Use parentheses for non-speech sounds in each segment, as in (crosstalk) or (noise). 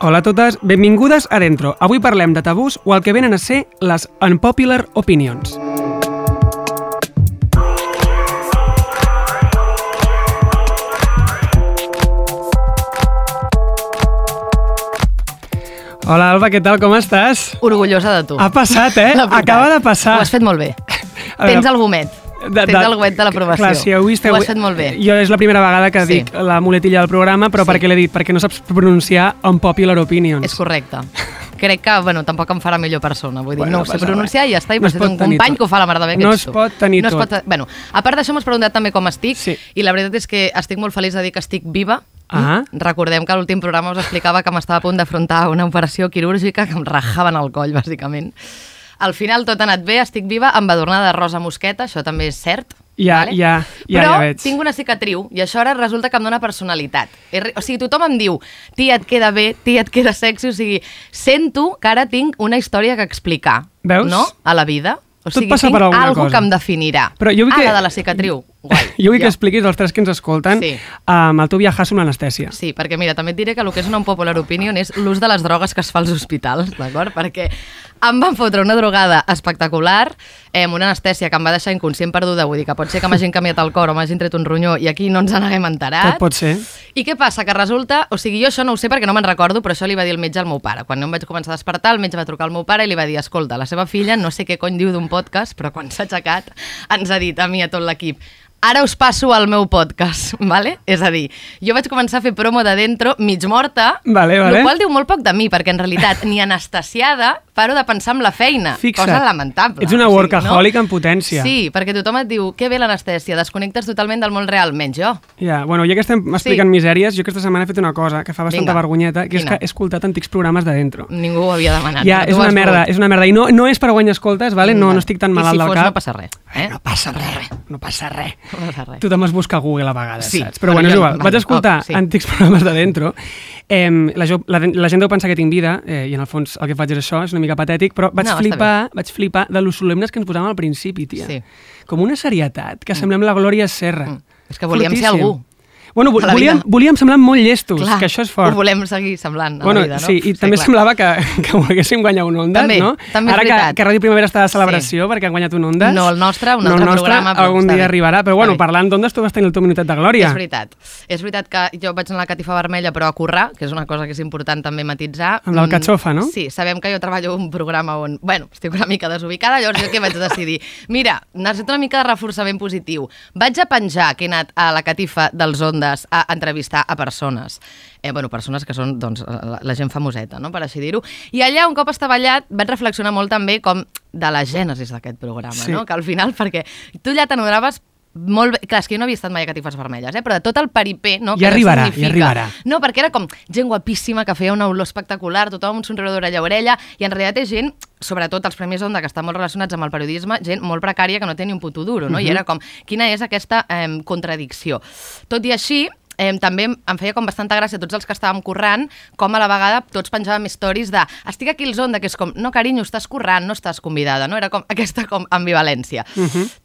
Hola a totes, benvingudes a Dentro. Avui parlem de tabús o el que venen a ser les unpopular opinions. Hola Alba, què tal, com estàs? Orgullosa de tu. Ha passat, eh? (laughs) Acaba de passar. Ho has fet molt bé. Veure, Tens el gomet. Tens el gomet de l'aprovació. Clar, si heu vist, Ho has fet molt bé. Jo és la primera vegada que Sí. dic la muletilla del programa, però Sí. per què l'he dit? Perquè no saps pronunciar unpopular opinions. És correcte. Crec que, bueno, tampoc em farà millor persona. Vull dir, Bueno, no no ho sé pronunciar res. i ja està. I No es no un company tot. que ho fa la mar de bé que No ets es tu. pot tenir no es tot. Pot... Bueno, a part d'això m'has preguntat també com estic Sí. i la veritat és que estic molt feliç de dir que estic viva. Ah. Recordem que l'últim programa us explicava que m'estava a punt d'afrontar una operació quirúrgica que em rajaven el coll, bàsicament. Al final tot ha anat bé, estic viva, amb adornada de rosa mosqueta, això també és cert. Ja, ja, ja, Però ja veig. tinc una cicatriu i això ara resulta que em dona personalitat. O sigui, tothom em diu, tia, et queda bé, tia, et queda sexy, o sigui, sento que ara tinc una història que explicar, Veus? no?, a la vida. O Tot sigui, passa tinc per alguna cosa. que em definirà. Però jo vull ah, que- de la cicatriu. Guai. (laughs) Jo vull que Ja. expliquis als tres que ens escolten Sí. um, el teu viatjar amb l'anestèsia. Sí, perquè mira, també et diré que el que és una popular opinion és l'ús de les drogues que es fa als hospitals, d'acord? Perquè em van fotre una drogada espectacular, eh, amb una anestèsia que em va deixar inconscient perduda, vull dir que pot ser que m'hagin canviat el cor o m'hagin tret un ronyó i aquí no ens n'haguem enterat. Tot pot ser. I què passa? Que resulta... O sigui, jo això no ho sé perquè no me'n recordo, però això li va dir el metge al meu pare. Quan no em vaig començar a despertar, el metge va trucar al meu pare i li va dir escolta, la seva filla no sé què cony diu d'un podcast, però quan s'ha aixecat ens ha dit a mi a tot l'equip ara us passo al meu podcast, (laughs) vale? És a dir, jo vaig començar a fer promo de dentro mig morta, Vale, vale. el qual diu molt poc de mi, perquè en realitat ni anestesiada paro de pensar en la feina, Fixa't. cosa lamentable. Ets una o sigui, workaholic en potència. Sí, perquè tothom et diu que bé l'anestèsia, desconnectes totalment del món real, menys jo. Ja, bueno, ja que estem explicant Sí. misèries, jo aquesta setmana he fet una cosa que fa bastanta Vinga. vergonyeta, que és Quina? que he escoltat antics programes de dentro. Ningú ho havia demanat. Ja, és una merda, és una merda. I no, no és per guanyar escoltes, vale? no, no estic tan malalt I si del fos, cap. no passa res. Eh? No passa res, no passa res. No passa res. Tothom es busca a Google a vegades, Sí, saps? Però bueno, és igual. Vaig escoltar oh, sí. antics (laughs) programes de dentro. Eh, la, jo, la, la gent deu pensar que tinc vida, eh, i en el fons el que faig és això, és una mica patètic, però vaig, No, flipar, vaig flipar de los solemnes que ens posàvem al principi, tia. Sí. Com una serietat, que semblem la Glòria Serra. Mm. És que volíem ser Fortíssim. algú. Bueno, vo- volíem, vida. volíem semblar molt llestos, Clar, que això és fort. Ho volem seguir semblant a Bueno, la vida, no? sí, i també clar. semblava que, (laughs) que volguéssim guanyar un Ondas, També, no? també és Ara que, que Ràdio Primavera està de celebració perquè han guanyat un Ondas. No el nostre, un no altre el nostre, programa, però algun dia bé. arribarà. Però bueno, parlant d'Ondas, tu vas tenir el teu minutet de glòria. És veritat. És veritat que jo vaig anar a la catifa vermella, però a currar, que és una cosa que és important també matitzar. Amb l'alcatxofa, no? Mm, Sí, sabem que jo treballo un programa on, bueno, estic una mica desubicada, llavors jo què vaig decidir? Mira, necessito una mica de reforçament positiu. Vaig a penjar que he anat a la catifa dels Ondes a entrevistar a persones. Eh, bueno, persones que són doncs, la, la gent famoseta, no? per així dir-ho. I allà, un cop estava allà, vaig reflexionar molt també com de la gènesis d'aquest programa, Sí. no? que al final, perquè tu ja t'adonaves molt bé, clar, és que jo no havia estat mai a catifes vermelles, eh? però de tot el peripé, no? Ja allò arribarà, ja significa. arribarà. No, perquè era com gent guapíssima que feia una olor espectacular, tothom un somriure d'orella a orella, i en realitat és gent, sobretot els Premis Onda, que estan molt relacionats amb el periodisme, gent molt precària que no té ni un puto duro, no? I era com, quina és aquesta eh, contradicció? Tot i així, Eh, també em feia com bastanta gràcia tots els que estàvem currant, com a la vegada tots penjàvem stories de estic aquí al Zonda, que és com, no carinyo, estàs currant, no estàs convidada, no? Era com (laughs) aquesta com ambivalència.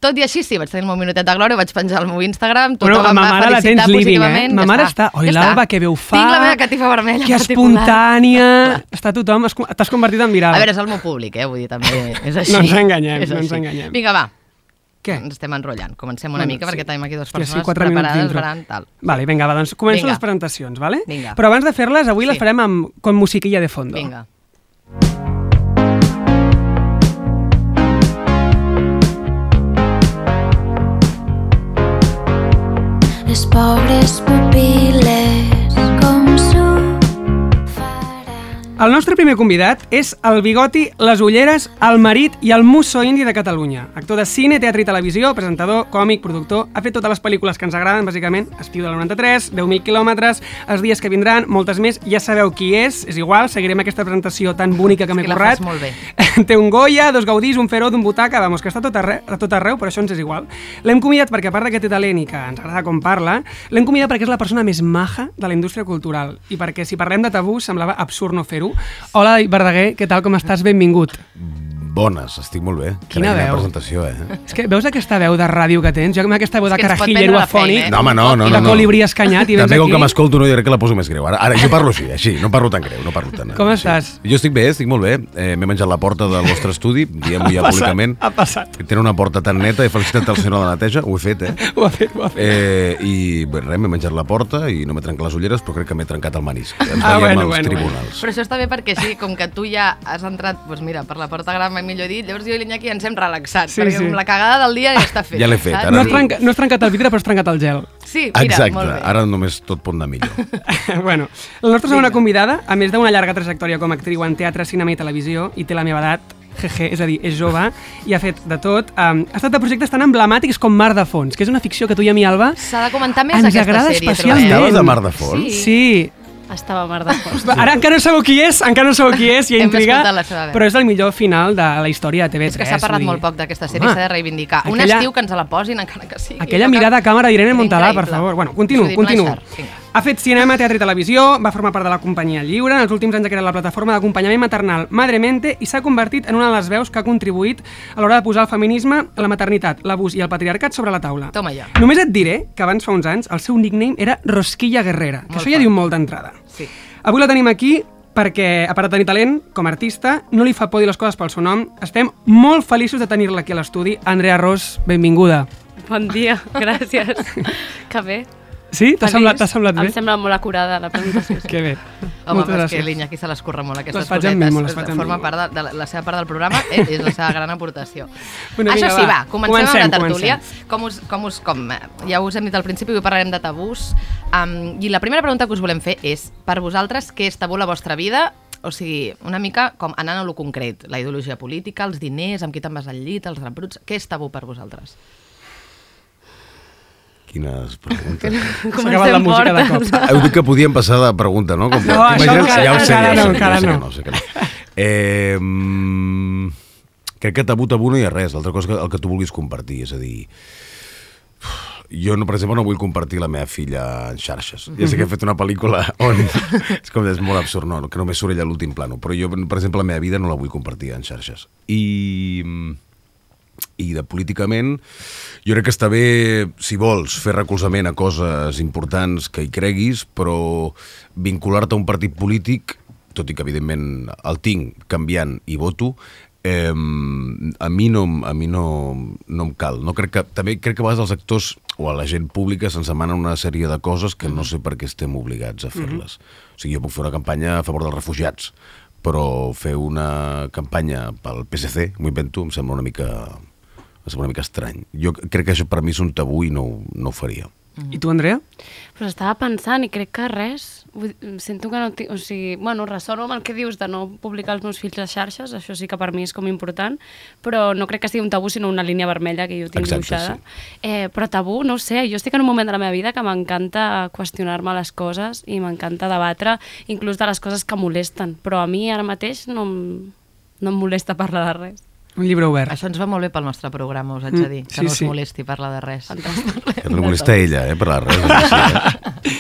Tot i així, sí, vaig tenir el meu minutet de glòria, vaig penjar al meu Instagram, tothom Bueno, em va mare la felicitar tens living, eh? positivament, Ma ja mare està. està... Oi, Ja l'Alba, que veu fa... Tinc la meva catifa vermella Que espontània... Està tothom... T'has convertit en viral. A veure, és el meu públic, eh? Vull dir, també és així. No ens enganyem, És no ens enganyem. Vinga, va. Què? Ens estem enrotllant. Comencem una Bueno, mica, sí. perquè tenim aquí dues persones sí, quatre minuts preparades faran tal. Vale, vinga, va, doncs començo Vinga. les presentacions, vale? Vinga. Però abans de fer-les, avui les Sí. farem amb, con musiquilla de fondo. Vinga. les pobres pupil·les El nostre primer convidat és el bigoti, les ulleres, el marit i el musso indi de Catalunya. Actor de cine, teatre i televisió, presentador, còmic, productor... Ha fet totes les pel·lícules que ens agraden, bàsicament. Estiu del 93, 10.000 quilòmetres, Els dies que vindran, moltes més. Ja sabeu qui és, és igual, seguirem aquesta presentació tan bonica que m'he la currat. molt bé. (laughs) Té un Goya, dos Gaudís, un Feró, d'un Butaca, vamos, que està a tot arreu, a tot arreu però això ens és igual. L'hem convidat perquè, a part de que té talent i que ens agrada com parla, l'hem convidat perquè és la persona més maja de la indústria cultural i perquè si parlem de tabú semblava absurd no fer-ho. Hola, Verdaguer, què tal, com estàs? Benvingut. Bones, estic molt bé. Quina Carai, veu. presentació, eh? És que veus aquesta veu de ràdio que tens? Jo amb aquesta veu de És que ens pot carajillero prendre la feina, afònic eh? No, home, no, no, i no. de no. colibrí escanyat i vens També com aquí. que m'escolto, no, crec que la poso més greu. Ara, ara jo parlo així, així, no parlo tan greu, no parlo tan... Com així. estàs? Jo estic bé, estic molt bé. Eh, M'he menjat la porta del vostre estudi, diem-ho ja públicament. Ha passat. Tenen una porta tan neta, he felicitat el senyor de la neteja, ho he fet, eh? (laughs) Ho ha fet, ho ha fet. Eh, I bé, res, m'he menjat la porta i no m'he trencat les ulleres, però crec que m'he trencat el menisc. Ens Ah, veiem bueno, als bueno, tribunals. Però això està bé perquè així, com que tu ja has entrat, doncs mira, per la porta gran, millor dit, llavors jo i l'Iñaki ens hem relaxat, Sí, perquè sí. la cagada del dia ja està feta. (laughs) Ja l'he fet, ara No has, trenca, no has trencat el vidre, però has trencat el gel. Sí, mira, Exacte, molt bé. ara només tot pot anar millor. (laughs) bueno, la nostra segona convidada, a més d'una llarga trajectòria com a actriu en teatre, cinema i televisió, i té la meva edat, jeje, és a dir, és jove, i ha fet de tot. Um, ha estat de projectes tan emblemàtics com Mar de Fons, que és una ficció que tu i a mi, Alba, S'ha de comentar més Ens aquesta agrada sèrie, especialment. trobem. Estaves a Mar de Fons? Sí. Sí, Estava mar de fons. Ara encara no sabeu qui és, encara no sabeu qui és, i ha veu. però és el millor final de la història de TV3. És que s'ha parlat vull molt poc d'aquesta sèrie, s'ha de reivindicar. Un aquella- estiu que ens la posin, encara que sigui. Aquella mirada a càmera d'Irene Montalà, per favor. Bueno, continuo, continuo. Ha fet cinema, teatre i televisió, va formar part de la companyia Lliure, en els últims anys ha creat la plataforma d'acompanyament maternal Madremente i s'ha convertit en una de les veus que ha contribuït a l'hora de posar el feminisme, la maternitat, l'abús i el patriarcat sobre la taula. Toma ja. Només et diré que abans fa uns anys el seu nickname era Rosquilla Guerrera, que Molt això ja fort. diu molt d'entrada. Sí. Avui la tenim aquí perquè, a part de tenir talent, com a artista, no li fa por dir les coses pel seu nom. Estem molt feliços de tenir-la aquí a l'estudi. Andrea Ros, benvinguda. Bon dia, (laughs) gràcies. (laughs) Que bé. Sí? T'ha semblat, semblat bé? Em sembla molt acurada la presentació. sí. (laughs) Que bé. Home, Moltes és que gràcies. l'Iñaki se l'escurra molt aquestes Les faig cosetes. amb mimo, les faig Forma part de, de la, la seva part del programa, eh, és la seva gran aportació. Bueno, Això vinga, sí, va. va, comencem, Comencem, amb la tertúlia. comencem. Com us, com us, com, eh, ja us hem dit al principi, avui parlarem de tabús. Um, I la primera pregunta que us volem fer és, per vosaltres, què és tabú a la vostra vida? O sigui, una mica com anant a lo concret, la ideologia política, els diners, amb qui te'n vas al llit, els rebruts... Què és tabú per vosaltres? Quines preguntes. S'ha acabat la música de cop. Heu dit que podíem passar de pregunta, no? Com, No, això Imagina't- encara- ja ho sé, ja no, encara sé no. no, sé que no. Eh, mm, crec que tabú, tabú no hi ha res. L'altra cosa que el que tu vulguis compartir, és a dir... Jo, no, per exemple, no vull compartir la meva filla en xarxes. Ja sé que he fet una pel·lícula on... és com és molt absurd, no? Que només surt ella a l'últim plano. Però jo, per exemple, la meva vida no la vull compartir en xarxes. I i de políticament jo crec que està bé, si vols, fer recolzament a coses importants que hi creguis, però vincular-te a un partit polític, tot i que evidentment el tinc canviant i voto, eh, a mi, no, a mi no, no em cal. No crec que, també crec que a vegades els actors o a la gent pública se'ns demanen una sèrie de coses que no sé per què estem obligats a fer-les. O sigui, jo puc fer una campanya a favor dels refugiats, però fer una campanya pel PSC, m'ho invento, em sembla una mica, em sembla una mica estrany. Jo crec que això per mi és un tabú i no, no ho faria. I tu, Andrea? Però estava pensant i crec que res. Sento que no... Tinc, o sigui, bueno, ressono amb el que dius de no publicar els meus fills a xarxes, això sí que per mi és com important, però no crec que sigui un tabú, sinó una línia vermella que jo tinc Exacte, dibuixada. sí. Eh, però tabú, no ho sé, jo estic en un moment de la meva vida que m'encanta qüestionar-me les coses i m'encanta debatre, inclús de les coses que molesten, però a mi ara mateix no em, no em molesta parlar de res. Un llibre obert. Això ens va molt bé pel nostre programa, us haig de Mm, dir, que sí, no us sí. molesti parlar de res. Que no molesta ella, eh, per la res. (laughs) Sí, eh?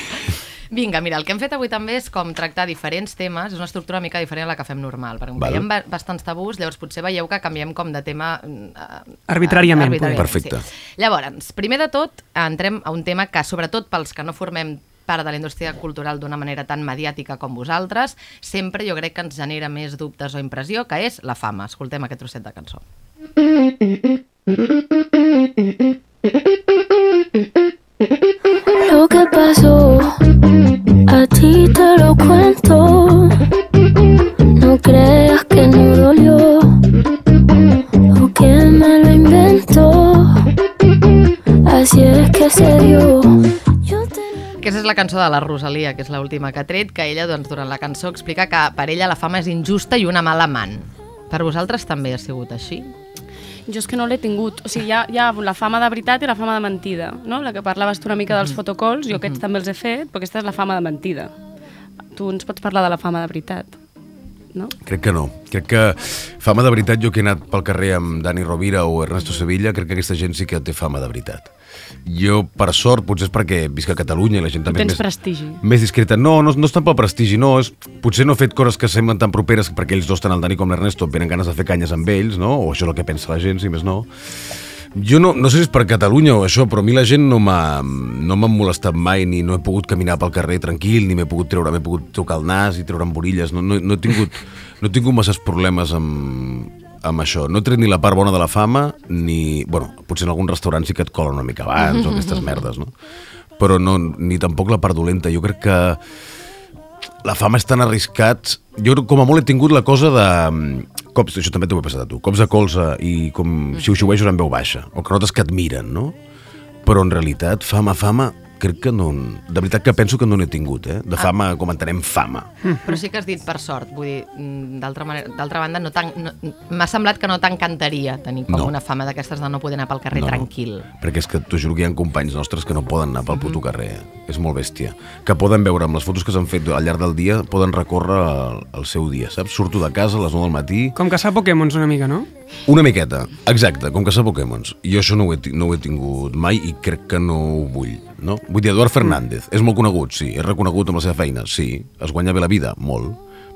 Vinga, mira, el que hem fet avui també és com tractar diferents temes, és una estructura una mica diferent a la que fem normal, perquè Val. Val. hi ha ba- bastants tabús, llavors potser veieu que canviem com de tema... mm, eh, Arbitràriament, Perfecte. Sí. Llavors, primer de tot, entrem a un tema que, sobretot pels que no formem part de la indústria cultural d'una manera tan mediàtica com vosaltres, sempre jo crec que ens genera més dubtes o impressió, que és la fama. Escoltem aquest trosset de cançó. Lo que pasó, ti te lo cuento. No creas que no dolió, o que me lo inventó. Así es que se dio. Aquesta és la cançó de la Rosalia, que és l'última que ha tret, que ella, doncs, durant la cançó, explica que per ella la fama és injusta i una mala amant. Per vosaltres també ha sigut així? Jo és que no l'he tingut. O sigui, hi ha, hi ha la fama de veritat i la fama de mentida, no? La que parlaves tu una mica dels fotocalls, jo aquests també els he fet, però aquesta és la fama de mentida. Tu ens pots parlar de la fama de veritat, no? Crec que no. Crec que fama de veritat, jo que he anat pel carrer amb Dani Rovira o Ernesto Sevilla, crec que aquesta gent sí que té fama de veritat. Jo, per sort, potser és perquè visc a Catalunya i la gent també tens és més, prestigi. més discreta. No, no, no és tant pel prestigi, no. És, potser no he fet coses que semblen tan properes perquè ells dos, tant el Dani com l'Ernesto, tenen ganes de fer canyes amb ells, no? O això és el que pensa la gent, si més no. Jo no, no sé si és per Catalunya o això, però a mi la gent no m'ha no molestat mai, ni no he pogut caminar pel carrer tranquil, ni m'he pogut treure, m'he pogut tocar el nas i treure'm borilles. No, no, no, he tingut, no he tingut masses problemes amb, amb això. No tret ni la part bona de la fama, ni... Bueno, potser en algun restaurant sí que et cola una mica abans o aquestes merdes, no? Però no, ni tampoc la part dolenta. Jo crec que la fama és tan arriscat... Jo com a molt he tingut la cosa de... mm, Cops, això també t'ho he passat a tu. Cops de colze i com xiu-xiuejos en veu baixa. O que notes que et miren, no? Però en realitat, fama, fama, crec que no... De veritat que penso que no n'he tingut, eh? De fama, com entenem fama. Però sí que has dit per sort, vull dir, mm, d'altra manera- d'altra banda, no tan- no, m'ha semblat que no t'encantaria tenir com No. una fama d'aquestes de no poder anar pel carrer No, no. tranquil. Perquè és que t'ho juro que hi ha companys nostres que no poden anar pel puto carrer. eh? És molt bèstia. Que poden veure amb les fotos que s'han fet al llarg del dia, poden recórrer el, el seu dia, saps? Surto de casa a les 9 del matí, Com que sap Pokémons una mica, no? Una miqueta, exacte, com que sap Pokémons. Jo això no ho, he, no ho he tingut mai i crec que no ho vull, no? Vull dir, Eduard Fernández, és molt conegut, sí, és reconegut amb la seva feina, sí, es guanya bé la vida, molt.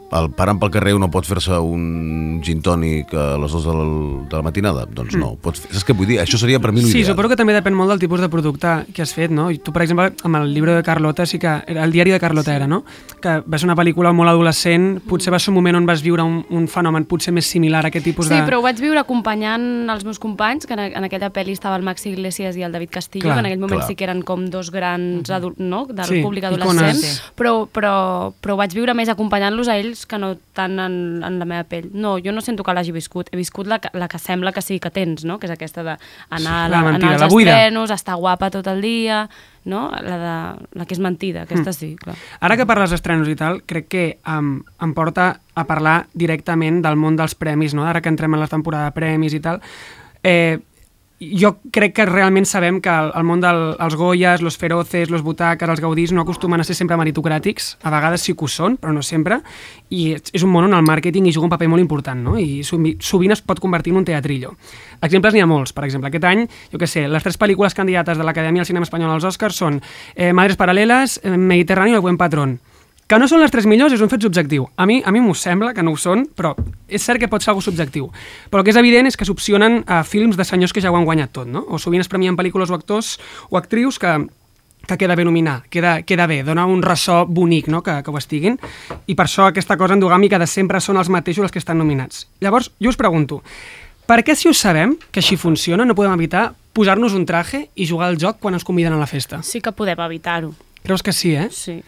El parant pel carrer no pot fer-se un gin tònic a les dues de la, de la matinada? Doncs no, pots fer... Saps què vull dir? Això seria per mi Sí, l'ideal. suposo que també depèn molt del tipus de producte que has fet, no? I tu, per exemple, amb el llibre de Carlota, sí que... Era el diari de Carlota era, no? Que va ser una pel·lícula molt adolescent, potser va ser un moment on vas viure un, un fenomen potser més similar a aquest tipus Sí, de... però ho vaig viure acompanyant els meus companys, que en, en aquella pel·li estava el Maxi Iglesias i el David Castillo, Clar, que en aquell moment clar. sí que eren com dos grans adult, no? del Sí, públic icones. adolescent, Sí. però, però, però ho vaig viure més acompanyant-los a ells que no tant en, en la meva pell. No, jo no sento que l'hagi viscut, he viscut la, la que sembla que sí que tens, no? que és aquesta d'anar Sí, a la la, mentida, la als buida. estrenos, estar guapa tot el dia, no? la, de, la que és mentida, aquesta sí, clar. Ara que parles d'estrenos i tal, crec que um, em porta a parlar directament del món dels premis, no? Ara que entrem en la temporada de premis i tal, eh, jo crec que realment sabem que el, el món dels del, els Goyas, los Feroces, los Butaques, els Gaudís no acostumen a ser sempre meritocràtics, a vegades sí que ho són, però no sempre, i és, un món on el màrqueting hi juga un paper molt important, no? i sovi- sovint es pot convertir en un teatrillo. Exemples n'hi ha molts, per exemple, aquest any, jo què sé, les tres pel·lícules candidates de l'Acadèmia del Cinema Espanyol als Oscars són eh, Madres Paral·leles, eh, Mediterrani i El Buen Patrón. Que no són les tres millors és un fet subjectiu. A mi a mi m'ho sembla que no ho són, però és cert que pot ser algo subjectiu. Però el que és evident és que s'opcionen a films de senyors que ja ho han guanyat tot, no? O sovint es premien pel·lícules o actors o actrius que, que queda bé nominar, queda, queda bé, dona un ressò bonic no? que, que ho estiguin, i per això aquesta cosa endogàmica de sempre són els mateixos els que estan nominats. Llavors, jo us pregunto, per què si ho sabem, que així funciona, no podem evitar posar-nos un traje i jugar al joc quan ens conviden a la festa? Sí que podem evitar-ho, Creus que sí, eh? sí.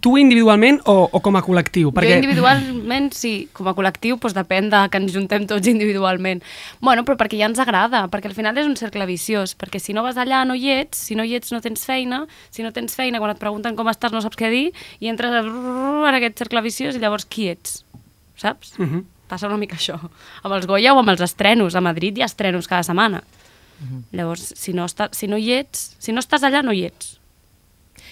Tu individualment o, o com a col·lectiu? Perquè... Jo individualment sí, com a col·lectiu doncs depèn de que ens juntem tots individualment. Bueno, però perquè ja ens agrada, perquè al final és un cercle viciós, perquè si no vas allà no hi ets, si no hi ets no tens feina, si no tens feina quan et pregunten com estàs no saps què dir, i entres a- en aquest cercle viciós i llavors qui ets, saps? Uh -huh. Passa una mica això. Amb els Goya o amb els estrenos. A Madrid hi ha estrenos cada setmana. Llavors, si no, està, si no hi ets, si no estàs allà, no hi ets.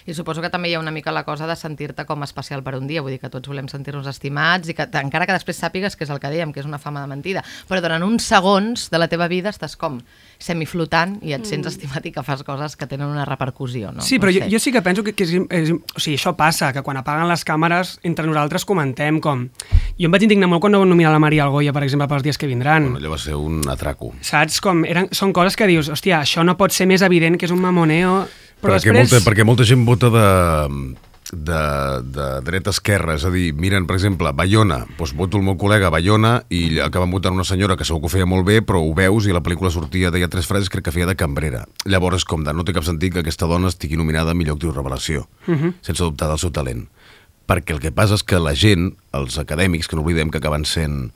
I suposo que també hi ha una mica la cosa de sentir-te com especial per un dia, vull dir que tots volem sentir-nos estimats i que encara que després sàpigues que és el que dèiem, que és una fama de mentida, però durant uns segons de la teva vida estàs com semiflotant i et sents estimat i que fas coses que tenen una repercussió, no? Sí, però no jo, jo sí que penso que, que és, és, o sigui, això passa, que quan apaguen les càmeres entre nosaltres comentem com... Jo em vaig indignar molt quan no van nominar la Maria Algoia, per exemple, pels dies que vindran. Bueno, allò va ser un atraco. Saps? Com eren, són coses que dius, hòstia, això no pot ser més evident que és un mamoneo... Però perquè, després... molta, perquè molta gent vota de, de, de dreta a esquerra, és a dir, miren, per exemple, Bayona, doncs voto el meu col·lega Bayona i acaben votant una senyora que segur que ho feia molt bé, però ho veus i la pel·lícula sortia, deia tres frases, crec que feia de cambrera. Llavors com de, no té cap sentit que aquesta dona estigui nominada a millor actriu revelació, uh -huh. sense dubtar del seu talent. Perquè el que passa és que la gent, els acadèmics, que no oblidem que acaben sent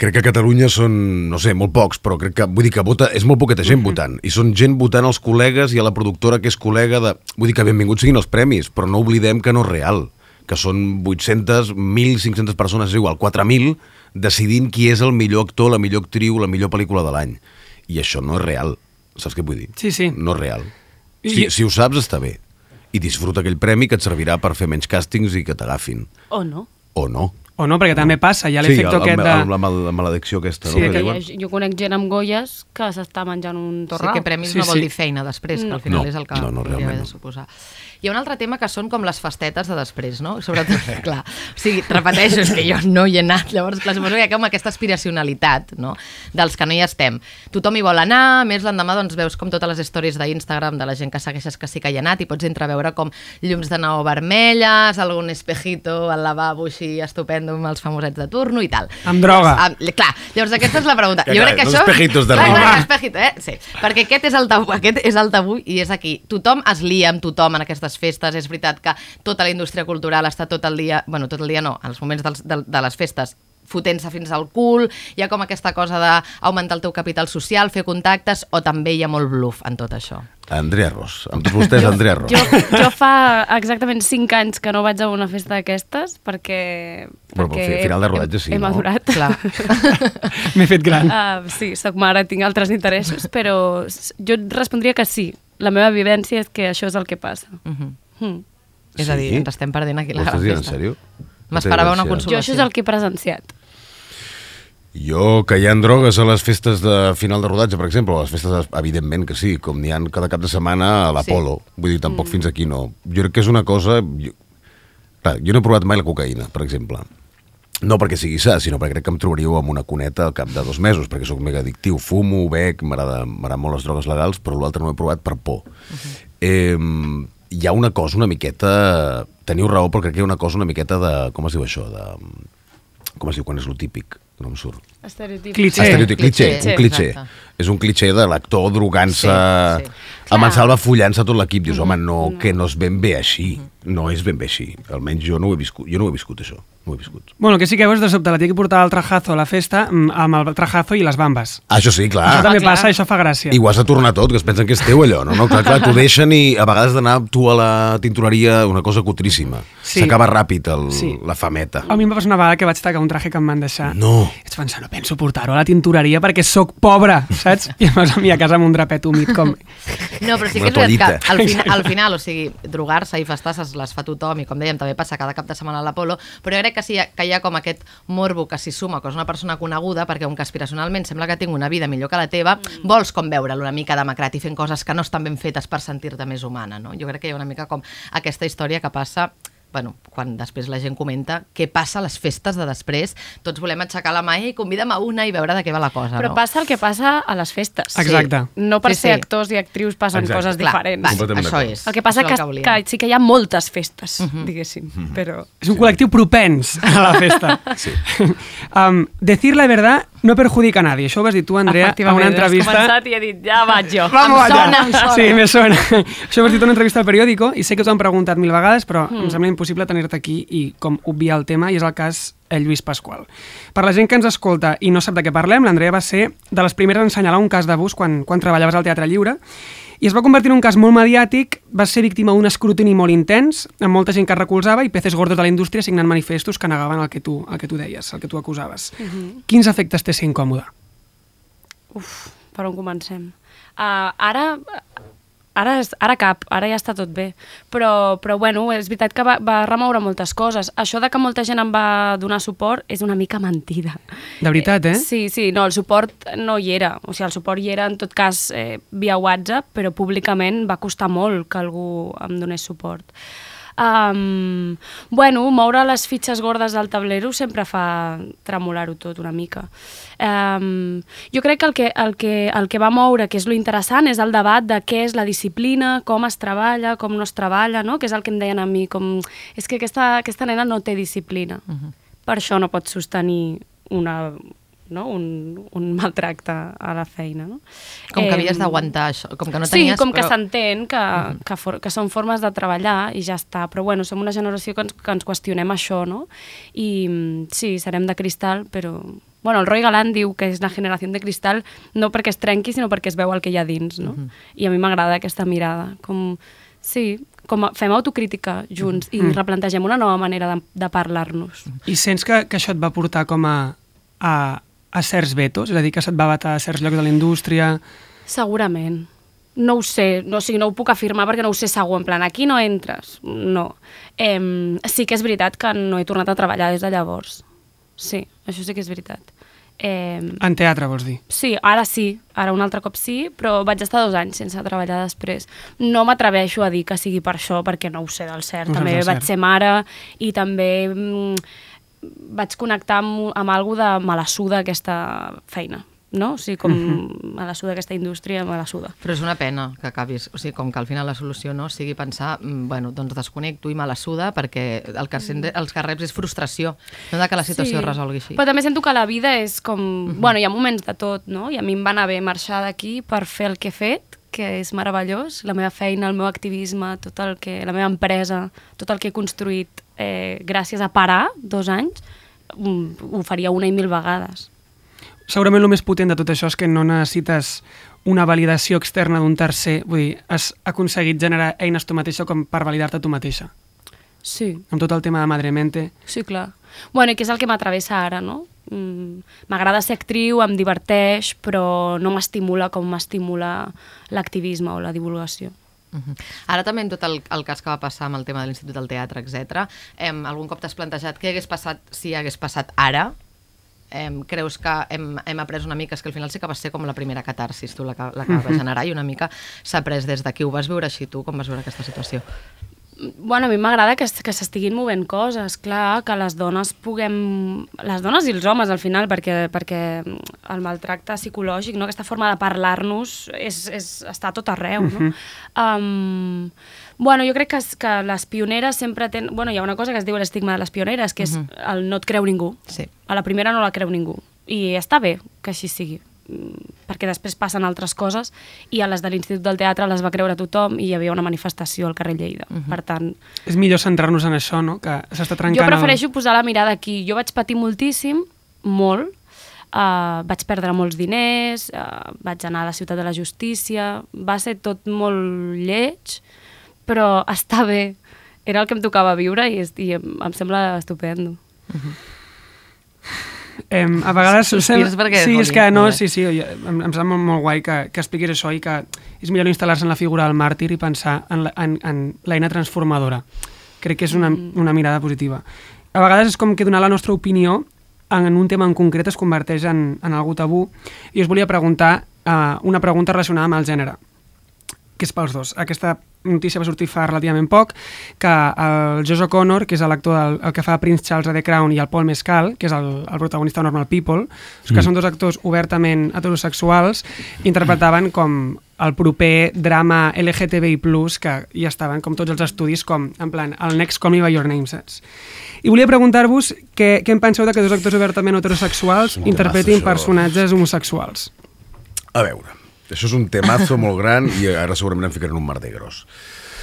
crec que a Catalunya són, no sé, molt pocs, però crec que, vull dir que vota, és molt poqueta gent votant, i són gent votant als col·legues i a la productora que és col·lega de... Vull dir que benvinguts siguin els premis, però no oblidem que no és real, que són 800, 1.500 persones, és igual, 4.000, decidint qui és el millor actor, la millor actriu, la millor pel·lícula de l'any. I això no és real, saps què vull dir? Sí, sí. No és real. I- Si, si ho saps, està bé. I disfruta aquell premi que et servirà per fer menys càstings i que t'agafin. O no. O no. O no, perquè també passa, hi ha Sí, l'efecte el, aquest de... el, el, la maledicció aquesta, Sí, no? Que Que diuen? jo conec gent amb Goyes que s'està menjant un Sí torrà. que premis Sí, no vol sí. dir feina després, que No. al final No, és el que no, no, haver de no. Hi ha un altre tema que són com les festetes de després, no? Sobretot, (laughs) clar, o sigui, repeteixo, és que jo no hi he anat, llavors, clar, suposo que hi ha com aquesta aspiracionalitat, no?, dels que no hi estem. Tothom hi vol anar, a més l'endemà doncs veus com totes les stories d'Instagram de la gent que segueixes que sí que hi ha anat i pots entreveure com llums de neó vermelles, algun espejito al lavabo així estupendo amb els famosets de turno i tal. Amb droga. Llavors, amb, clar, llavors aquesta és la pregunta. Que jo crec que això... espejitos de Clar, roba. clar, espejito, eh? Sí, perquè aquest és el tabú, aquest és el tabú i és aquí. Tothom es lia amb tothom en aquestes festes, és veritat que tota la indústria cultural està tot el dia, bueno, tot el dia no, els moments dels, de, de les festes fotent-se fins al cul, hi ha com aquesta cosa d'augmentar el teu capital social, fer contactes, o també hi ha molt bluff en tot això. Andrea Ross. Amb tots vostès, Andrea Ross. Jo, jo fa exactament 5 anys que no vaig a una festa d'aquestes perquè... Però perquè fi- final de rodatge sí, he, he no? madurat. Clar. (laughs) M'he fet gran. Uh, sí, soc mare, tinc altres interessos, però jo et respondria que sí. La meva vivència és que això és el que passa. Uh -huh. Mm. És a dir, Sí? ens estem perdent aquí la gran dient en sèrio? M'esperava una consulta. Jo això és el que he presenciat. Jo, que hi ha drogues a les festes de final de rodatge, per exemple, a les festes, evidentment que sí, com n'hi ha cada cap de setmana a l'Apolo. Sí. Vull dir, tampoc fins aquí no. Jo crec que és una cosa... Jo, clar, jo no he provat mai la cocaïna, per exemple. No perquè sigui sa, sinó perquè crec que em trobaríeu amb una cuneta al cap de dos mesos, perquè sóc mega addictiu, fumo, bec, m'agrada- m'agraden molt les drogues legals, però l'altre no ho he provat per por. Uh -huh. eh, hi ha una cosa una miqueta... Teniu raó, però crec que hi ha una cosa una miqueta de... Com es diu això? De, com es diu quan és lo típic? No em surt. Estereotip. Cliché. Estereotip, un cliché. exacte. És un cliché de l'actor drogant-se Sí, sí. amb en. Salva follant-se tot l'equip. Dius, home, no, que no és ben bé així. No és ben bé així. Almenys jo no ho he viscut, jo no ho he viscut això. He viscut. Bueno, que sí que veus de sobte la tia que portava el trajazo a la festa mm, amb el trajazo i les bambes. Ah, això sí, Això clar. també clar. passa, això fa gràcia. I ho has de tornar tot, que es pensen que és teu allò, no? no clar, clar, t'ho deixen i a vegades d'anar tu a la tintoreria una cosa cutríssima. Sí. S'acaba ràpid el, Sí. la fameta. A mi em va passar una vegada que vaig tacar un traje que em van deixar. No. Vaig pensar, no penso portar-ho a la tintoreria perquè sóc pobre, saps? I em vas a mi a casa amb un drapet humit com... No, però sí que és veritat que al, final, al final, o sigui, drogar-se i festasses les fa tothom i com dèiem també passa cada cap de setmana a l'Apolo, però jo crec que sí que hi ha com aquest morbo que s'hi suma, que és una persona coneguda, perquè com que aspiracionalment sembla que tinc una vida millor que la teva, mm. vols com veure'l una mica demacrat i fent coses que no estan ben fetes per sentir-te més humana, no? Jo crec que hi ha una mica com aquesta història que passa bueno, quan després la gent comenta què passa a les festes de després, tots volem aixecar la mà i convida'm a una i veure de què va la cosa, Però no? passa el que passa a les festes. Exacte. No per Sí, ser sí. actors i actrius passen Exacte. coses Clar, diferents. va, això és. El que passa que, és que, volíem. sí que hi ha moltes festes, (laughs) diguéssim, però... És un col·lectiu propens a la festa. Sí. (laughs) um, decir la verdad no perjudica a nadie. Això ho vas dir tu, Andrea, a Efectivament, una has entrevista... començat i he dit, ja vaig jo. Vamos Em allá. sona, em sona. Sí, me sona. (laughs) Això ho has dit en una entrevista al periòdico i sé que us han preguntat mil vegades, però Hmm. mm. em sembla impossible tenir-te aquí i com obviar el tema, i és el cas el Lluís Pasqual. Per la gent que ens escolta i no sap de què parlem, l'Andrea va ser de les primeres a ensenyalar un cas d'abús quan, quan treballaves al Teatre Lliure i es va convertir en un cas molt mediàtic, va ser víctima d'un escrutini molt intens, amb molta gent que es recolzava i peces gordos de la indústria signant manifestos que negaven el que tu, el que tu deies, el que tu acusaves. Quins efectes té ser incòmode? Uf, per on comencem? Uh, ara, ara, és- ara cap, ara ja està tot bé. Però, però bueno, és veritat que va, va remoure moltes coses. Això de que molta gent em va donar suport és una mica mentida. De veritat, eh? Sí, sí, no, el suport no hi era. O sigui, el suport hi era, en tot cas, eh, via WhatsApp, però públicament va costar molt que algú em donés suport. Um, bueno, moure les fitxes gordes del tablero sempre fa tremolar-ho tot una mica. Um, jo crec que el, que el que el que va moure, que és lo interessant, és el debat de què és la disciplina, com es treballa, com no es treballa, no? que és el que em deien a mi, com, és que aquesta, aquesta nena no té disciplina. Uh -huh. Per això no pot sostenir una, no? un, un maltracte a la feina. No? Com que havies d'aguantar això, com que no sí, tenies... com que però- s'entén que, que, for, que són formes de treballar i ja està. Però bueno, som una generació que ens, que ens qüestionem això, no? I mm, sí, serem de cristal, però... Bueno, el Roy Galán diu que és la generació de cristal no perquè es trenqui, sinó perquè es veu el que hi ha dins, no? I a mi m'agrada aquesta mirada. Com, sí, com a, fem autocrítica junts i replantegem una nova manera de, de parlar-nos. I sents que, que això et va portar com a, a, a certs vetos? És a dir, que se't va batar a certs llocs de la indústria... Segurament. No ho sé, no, o sigui, no ho puc afirmar perquè no ho sé segur, en plan, aquí no entres, no. Eh, sí que és veritat que no he tornat a treballar des de llavors. sí, això sí que és veritat. Eh, En teatre, vols dir? Sí, ara sí, ara un altre cop sí, però vaig estar dos anys sense treballar després. No m'atreveixo a dir que sigui per això, perquè no ho sé del cert. No també del vaig cert. ser mare i també mm, vaig connectar amb, amb algú de malassuda aquesta feina, no? O sigui, com Mhm. malassuda aquesta indústria, malassuda. Però és una pena que acabis, o sigui, com que al final la solució no sigui pensar, mm, bueno, doncs desconnecto i me la suda perquè el que sent els que reps és frustració, no de que la situació es resolgui així. Però també sento que la vida és com... Bueno, hi ha moments de tot, no? I a mi em va anar bé marxar d'aquí per fer el que he fet, que és meravellós, la meva feina, el meu activisme, tot el que, la meva empresa, tot el que he construït eh, gràcies a parar dos anys, mm, ho faria una i mil vegades. Segurament el més potent de tot això és que no necessites una validació externa d'un tercer, vull dir, has aconseguit generar eines tu mateixa com per validar-te tu mateixa. Sí, Amb tot el tema de Madremente. sí, clar. Bueno, i que és el que m'atravessa ara, no? Mm, M'agrada ser actriu, em diverteix, però no m'estimula com m'estimula l'activisme o la divulgació. Mhm. Ara també en tot el, el cas que va passar amb el tema de l'Institut del Teatre, etc. Em, algun cop t'has plantejat què hagués passat si hagués passat ara? Em, creus que hem, hem après una mica, és que al final sí que va ser com la primera catarsis, tu la que, la que va generar, i una mica s'ha après des d'aquí. Ho vas viure així tu, com vas veure aquesta situació? Bueno, a mi m'agrada que, que s'estiguin movent coses, clar, que les dones puguem... Les dones i els homes, al final, perquè, perquè el maltracte psicològic, no? aquesta forma de parlar-nos és, és, està tot arreu, no? um, bueno, jo crec que, que les pioneres sempre tenen... Bueno, hi ha una cosa que es diu l'estigma de les pioneres, que és el no et creu ningú. Sí. A la primera no la creu ningú. I està bé que així sigui perquè després passen altres coses i a les de l'Institut del Teatre les va creure tothom i hi havia una manifestació al carrer Lleida. Per tant, És millor centrar-nos en això, no? Que s'està trencant... jo prefereixo posar la mirada aquí. Jo vaig patir moltíssim, molt, uh, vaig perdre molts diners, uh, vaig anar a la ciutat de la justícia, va ser tot molt lleig, però (laughs) està bé. Era el que em tocava viure i, i em, em sembla estupendo. Eh, a vegades... Sospires perquè sí, és és que no, molt bé. sí, sí, jo- em, em sembla molt guai que, que expliquis això i que és millor instal·lar-se en la figura del màrtir i pensar en la- en en l'eina transformadora. Crec que és una, Mm. una mirada positiva. A vegades és com que donar la nostra opinió en, en un tema en concret es converteix en, en algú tabú. I us volia preguntar uh, una pregunta relacionada amb el gènere que és pels dos. Aquesta notícia va sortir fa relativament poc, que el Josh O'Connor, que és l'actor del el que fa Prince Charles a The Crown, i el Paul Mescal, que és el, el protagonista Normal People, que mm. són dos actors obertament heterosexuals, interpretaven com el proper drama LGTBI+, que ja estaven com tots els estudis, com en plan, el Next Call Me By Your Name, saps? I volia preguntar-vos què, què en penseu de que dos actors obertament heterosexuals interpretin personatges homosexuals. A veure, això és un temazo molt gran i ara segurament em ficaré en un merder gros.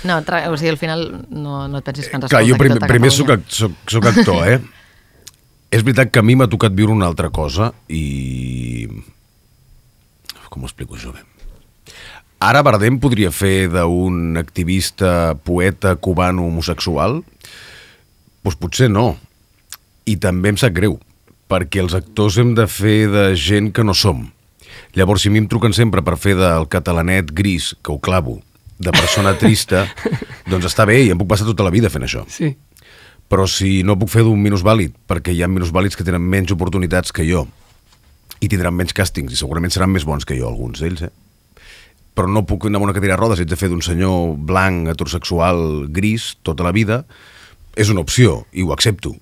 No, o sigui, al final no, no et pensis que ens Clar, escolta jo primer, tota primer soc, soc, soc actor, eh? és veritat que a mi m'ha tocat viure una altra cosa i... Com ho explico això bé? Ara Bardem podria fer d'un activista, poeta cubano homosexual? Doncs pues potser no. I també em sap greu, perquè els actors hem de fer de gent que no som. Llavors, si a mi em truquen sempre per fer del catalanet gris, que ho clavo, de persona trista, (laughs) doncs està bé i em puc passar tota la vida fent això. Sí. Però si no puc fer d'un minusvàlid, perquè hi ha minusvàlids que tenen menys oportunitats que jo, i tindran menys càstings, i segurament seran més bons que jo, alguns d'ells, eh? Però no puc anar amb una cadira de rodes, haig de fer d'un senyor blanc, heterosexual, gris, tota la vida, és una opció, i ho accepto.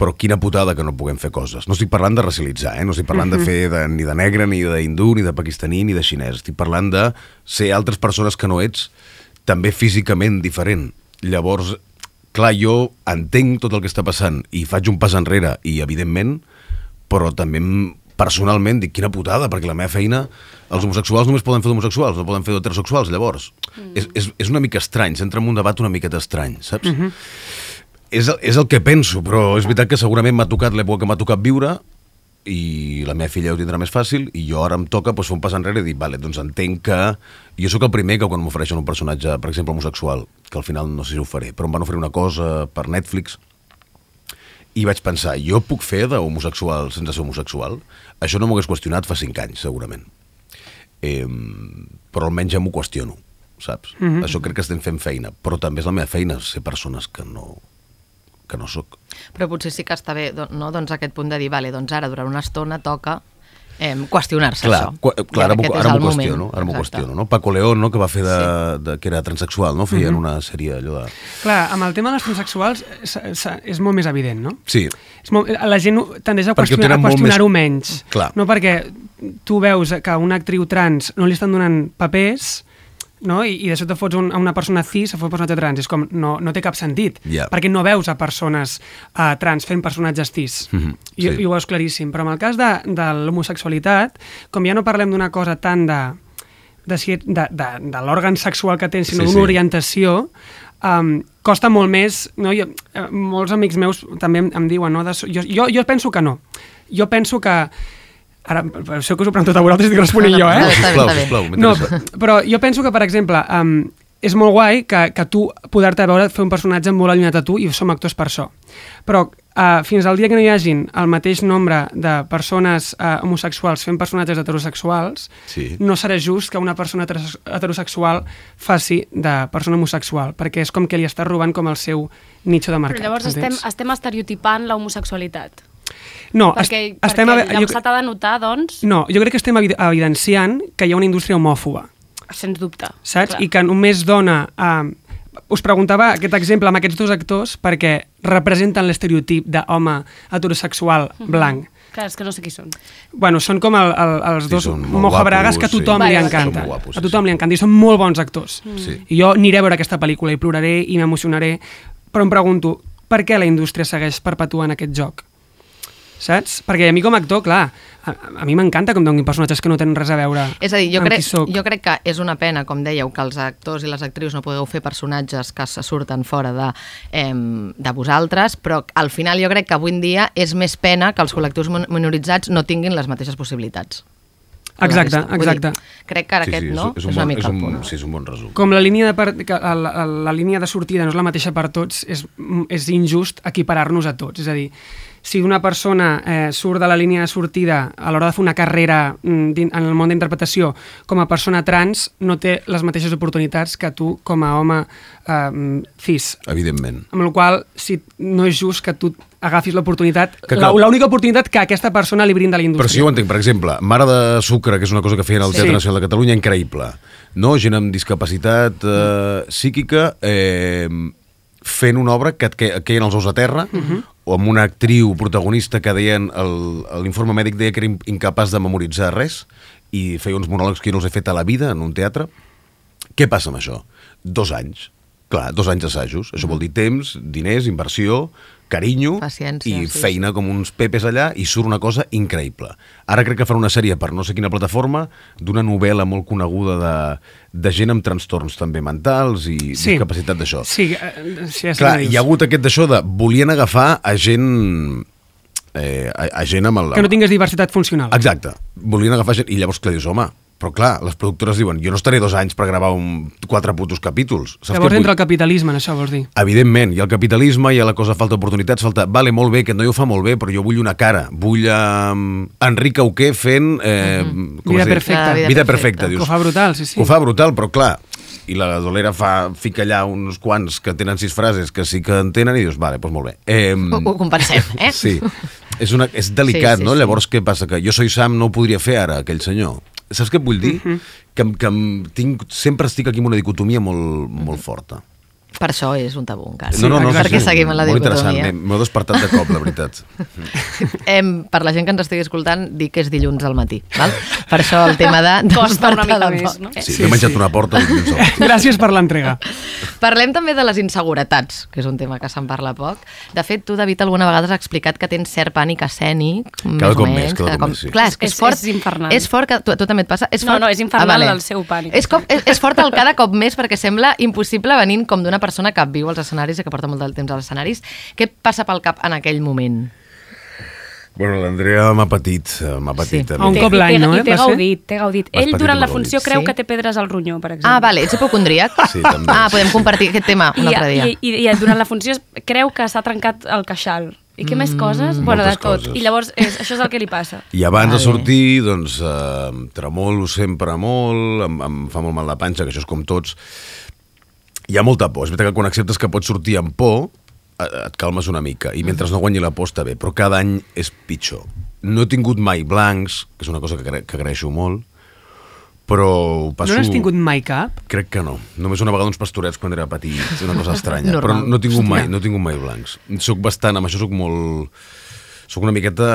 Però quina putada que no puguem fer coses. No estic parlant de racialitzar, eh? no estic parlant de fer de, ni de negre, ni d'hindú, ni de pakistaní, ni de xinès. Estic parlant de ser altres persones que no ets, també físicament diferent. Llavors, clar, jo entenc tot el que està passant i faig un pas enrere, i evidentment, però també personalment dic quina putada, perquè la meva feina els homosexuals només poden fer d'homosexuals, no poden fer d'heterosexuals, llavors. Mm. És, és, és una mica estrany, s'entra en un debat una miqueta estrany, saps? Mm -hmm. És, el- és el que penso, però és veritat que segurament m'ha tocat l'època que m'ha tocat viure i la meva filla ho tindrà més fàcil i jo ara em toca doncs, fer un pas enrere i dir, vale, doncs entenc que... Jo sóc el primer que quan m'ofereixen un personatge, per exemple, homosexual, que al final no sé si ho faré, però em van oferir una cosa per Netflix i vaig pensar, jo puc fer d'homosexual sense ser homosexual? Això no m'ho hagués qüestionat fa cinc anys, segurament. Eh, però almenys ja m'ho qüestiono, saps? Mm -hmm. Això crec que estem fent feina, però també és la meva feina ser persones que no que no sóc. Però potser sí que està bé, no? doncs aquest punt de dir, vale, doncs ara durant una estona toca eh, qüestionar-se Clar, això. qua, I clar ara és ara m'ho qüestiono, ara m'ho qüestiono, no? Paco León, no?, que va fer de, de, que era transexual, no? Feien una sèrie allò de... Clar, amb el tema de les transsexuals s- s- és molt més evident, no? Sí, És molt, la gent tendeix a Perquè ho qüestionar- qüestionar-ho més- menys. Clar. No perquè tu veus que a una actriu trans no li estan donant papers no? I, i de sobte fots un, a una persona cis a fer un personatge trans. És com, no, no té cap sentit. Ja. Perquè no veus a persones uh, trans fent personatges cis. Mhm, I, sí. I ho veus claríssim. Però en el cas de, de l'homosexualitat, com ja no parlem d'una cosa tan de de, si- de, de, de l'òrgan sexual que tens, sinó Sí, d'una sí. orientació, um, costa molt més... No? Jo, eh, molts amics meus també em, em diuen, no? De, jo, jo, jo penso que no. Jo penso que... Ara, això que us ho pregunto a vosaltres i responent jo, No, no, eh? està bé, sisplau, està bé. sisplau, No, però jo penso que, per exemple, um, és molt guai que, que tu poder-te veure fer un personatge molt allunyat a tu i som actors per això. Però uh, fins al dia que no hi hagin el mateix nombre de persones uh, homosexuals fent personatges heterosexuals, Sí. no serà just que una persona heteros- heterosexual faci de persona homosexual, perquè és com que li està robant com el seu nicho de mercat. Però llavors estem, entens? estem estereotipant la homosexualitat. No, perquè est- estem... perquè a- jo, s'ha de notar, doncs, no, jo crec que estem evi- evidenciant que hi ha una indústria homòfoba. sens dubte. saps? Clar. I que només dona... Uh, us preguntava aquest exemple amb aquests dos actors perquè representen l'estereotip d'home heterosexual Mhm. blanc. Clar, és que no sé qui són. Bueno, són com el, el, els Sí, dos molt mojabragues que a guapos, sí. tothom li encanta. Guapos, a sí, tothom sí. li encanta i són molt bons actors. Sí. I jo aniré a veure aquesta pel·lícula i ploraré i m'emocionaré, però em pregunto, per què la indústria segueix perpetuant aquest joc? Saps? Perquè a mi com a actor, clar, a, a mi m'encanta que em donin personatges que no tenen res a veure És a dir, jo amb crec, qui soc. jo crec que és una pena, com dèieu, que els actors i les actrius no podeu fer personatges que se surten fora de, eh, de vosaltres, però al final jo crec que avui en dia és més pena que els col·lectius minoritzats no tinguin les mateixes possibilitats. Exacte, exacte. Dir, crec que ara aquest, no? és, és, un una bon, mica és, un, punt. sí, és un bon resum. Com la línia de, part, que la, la, la línia de sortida no és la mateixa per tots, és, és injust equiparar-nos a tots. És a dir, si una persona eh, surt de la línia de sortida a l'hora de fer una carrera mm, en el món d'interpretació com a persona trans, no té les mateixes oportunitats que tu com a home eh, cis. Evidentment. Amb la qual cosa, si no és just que tu agafis l'oportunitat, l'única oportunitat que aquesta persona li brinda a la Però si indústria. jo ho entenc, per exemple, Mare de Sucre, que és una cosa que feien al Sí. Teatre Nacional de Catalunya, increïble. No? Gent amb discapacitat eh, psíquica eh, fent una obra que et que, et queien els ous a terra, o amb una actriu protagonista que deien, l'informe mèdic deia que era in- incapaç de memoritzar res, i feia uns monòlegs que no els he fet a la vida en un teatre. Què passa amb això? Dos anys. Clar, dos anys d'assajos. Això vol dir temps, diners, inversió, carinyo Paciència, i sí, feina com uns pepes allà i surt una cosa increïble. Ara crec que farà una sèrie per no sé quina plataforma d'una novel·la molt coneguda de, de gent amb trastorns també mentals i discapacitat d'això. Sí, eh, sí, ja Clar, hi ha hagut aquest d'això de... Volien agafar a gent... Eh, a, a gent amb el... Que no tingués diversitat funcional. Exacte. Volien agafar gent... I llavors, clar, dius, home, però clar, les productores diuen jo no estaré dos anys per gravar un, quatre putos capítols. Saps Llavors entra el capitalisme en això, vols dir? Evidentment, hi ha el capitalisme, hi ha la cosa, falta oportunitats, falta... Vale, molt bé, aquest noi ho fa molt bé, però jo vull una cara. Vull um, Enric Auqué fent... Eh, com Vida es diu? perfecta. Ah, vida Vida perfecta. perfecta, dius. Que ho fa brutal, sí, sí. Que ho fa brutal, però clar, i la dolera fa, fica allà uns quants que tenen sis frases que sí que entenen i dius, vale, doncs molt bé. Eh, Ho, ho compensem, eh? (laughs) Sí, és, una, és delicat, Sí, sí, no? sí. Llavors, què passa? Que jo soy Sam no ho podria fer ara, aquell senyor. Saps què et vull dir? Que, em- que em tinc, sempre estic aquí amb una dicotomia molt, molt forta. Per això és un tabú encara. no, no, no, perquè sí, seguim en la molt interessant, dicotomia. m'he- m'ho he despertat de cop, la veritat. (laughs) Em, per la gent que ens estigui escoltant, dic que és dilluns al matí. Val? Per això el tema de... Costa una mica despertar més, no? por. Sí, sí m'he menjat una porta. Gràcies per l'entrega. Parlem també de les inseguretats, que és un tema que se'n parla poc. De fet, tu, David, alguna vegada has explicat que tens cert pànic escènic. Cada més cop menys, més, cada cop més, sí. Clar, és que és, És- fort. és infernal. És fort que... Tu, a tu també et passa? És No, fort... no, és infernal el seu pànic. És, cop, és, és fort el cada cop més perquè sembla impossible venint com d'una persona que viu als escenaris i que porta molt de temps als escenaris. Què passa pel cap en aquell moment? Bueno, l'Andrea m'ha patit, eh, m'ha patit. Sí. un cop l'any, té- no, eh, I té va ser? gaudit, té gaudit. Ell, durant la funció, creu Sí? que té pedres al ronyó, per exemple. Ah, vale, ets hipocondríac? Sí, també. Ah, podem compartir aquest tema un I, altre dia. i, i, I durant la funció creu que s'ha trencat el queixal. I què més coses? Bueno, de tot. coses. I llavors, és, això és el que li passa. I abans de Vale. sortir, doncs, eh, em tremolo sempre molt, em, em fa molt mal la panxa, que això és com tots. Hi ha molta por. És veritat que quan acceptes que pots sortir amb por, eh, et calmes una mica, i mentre no guanyi la posta bé, però cada any és pitjor. No he tingut mai blancs, que és una cosa que, que agraeixo molt, però passo... No n'has tingut mai cap? Crec que no. Només una vegada uns pastorets quan era petit, una cosa estranya. (laughs) Normal. Però no he tingut mai, no he tingut mai blancs. Soc bastant, amb això soc molt... Soc una miqueta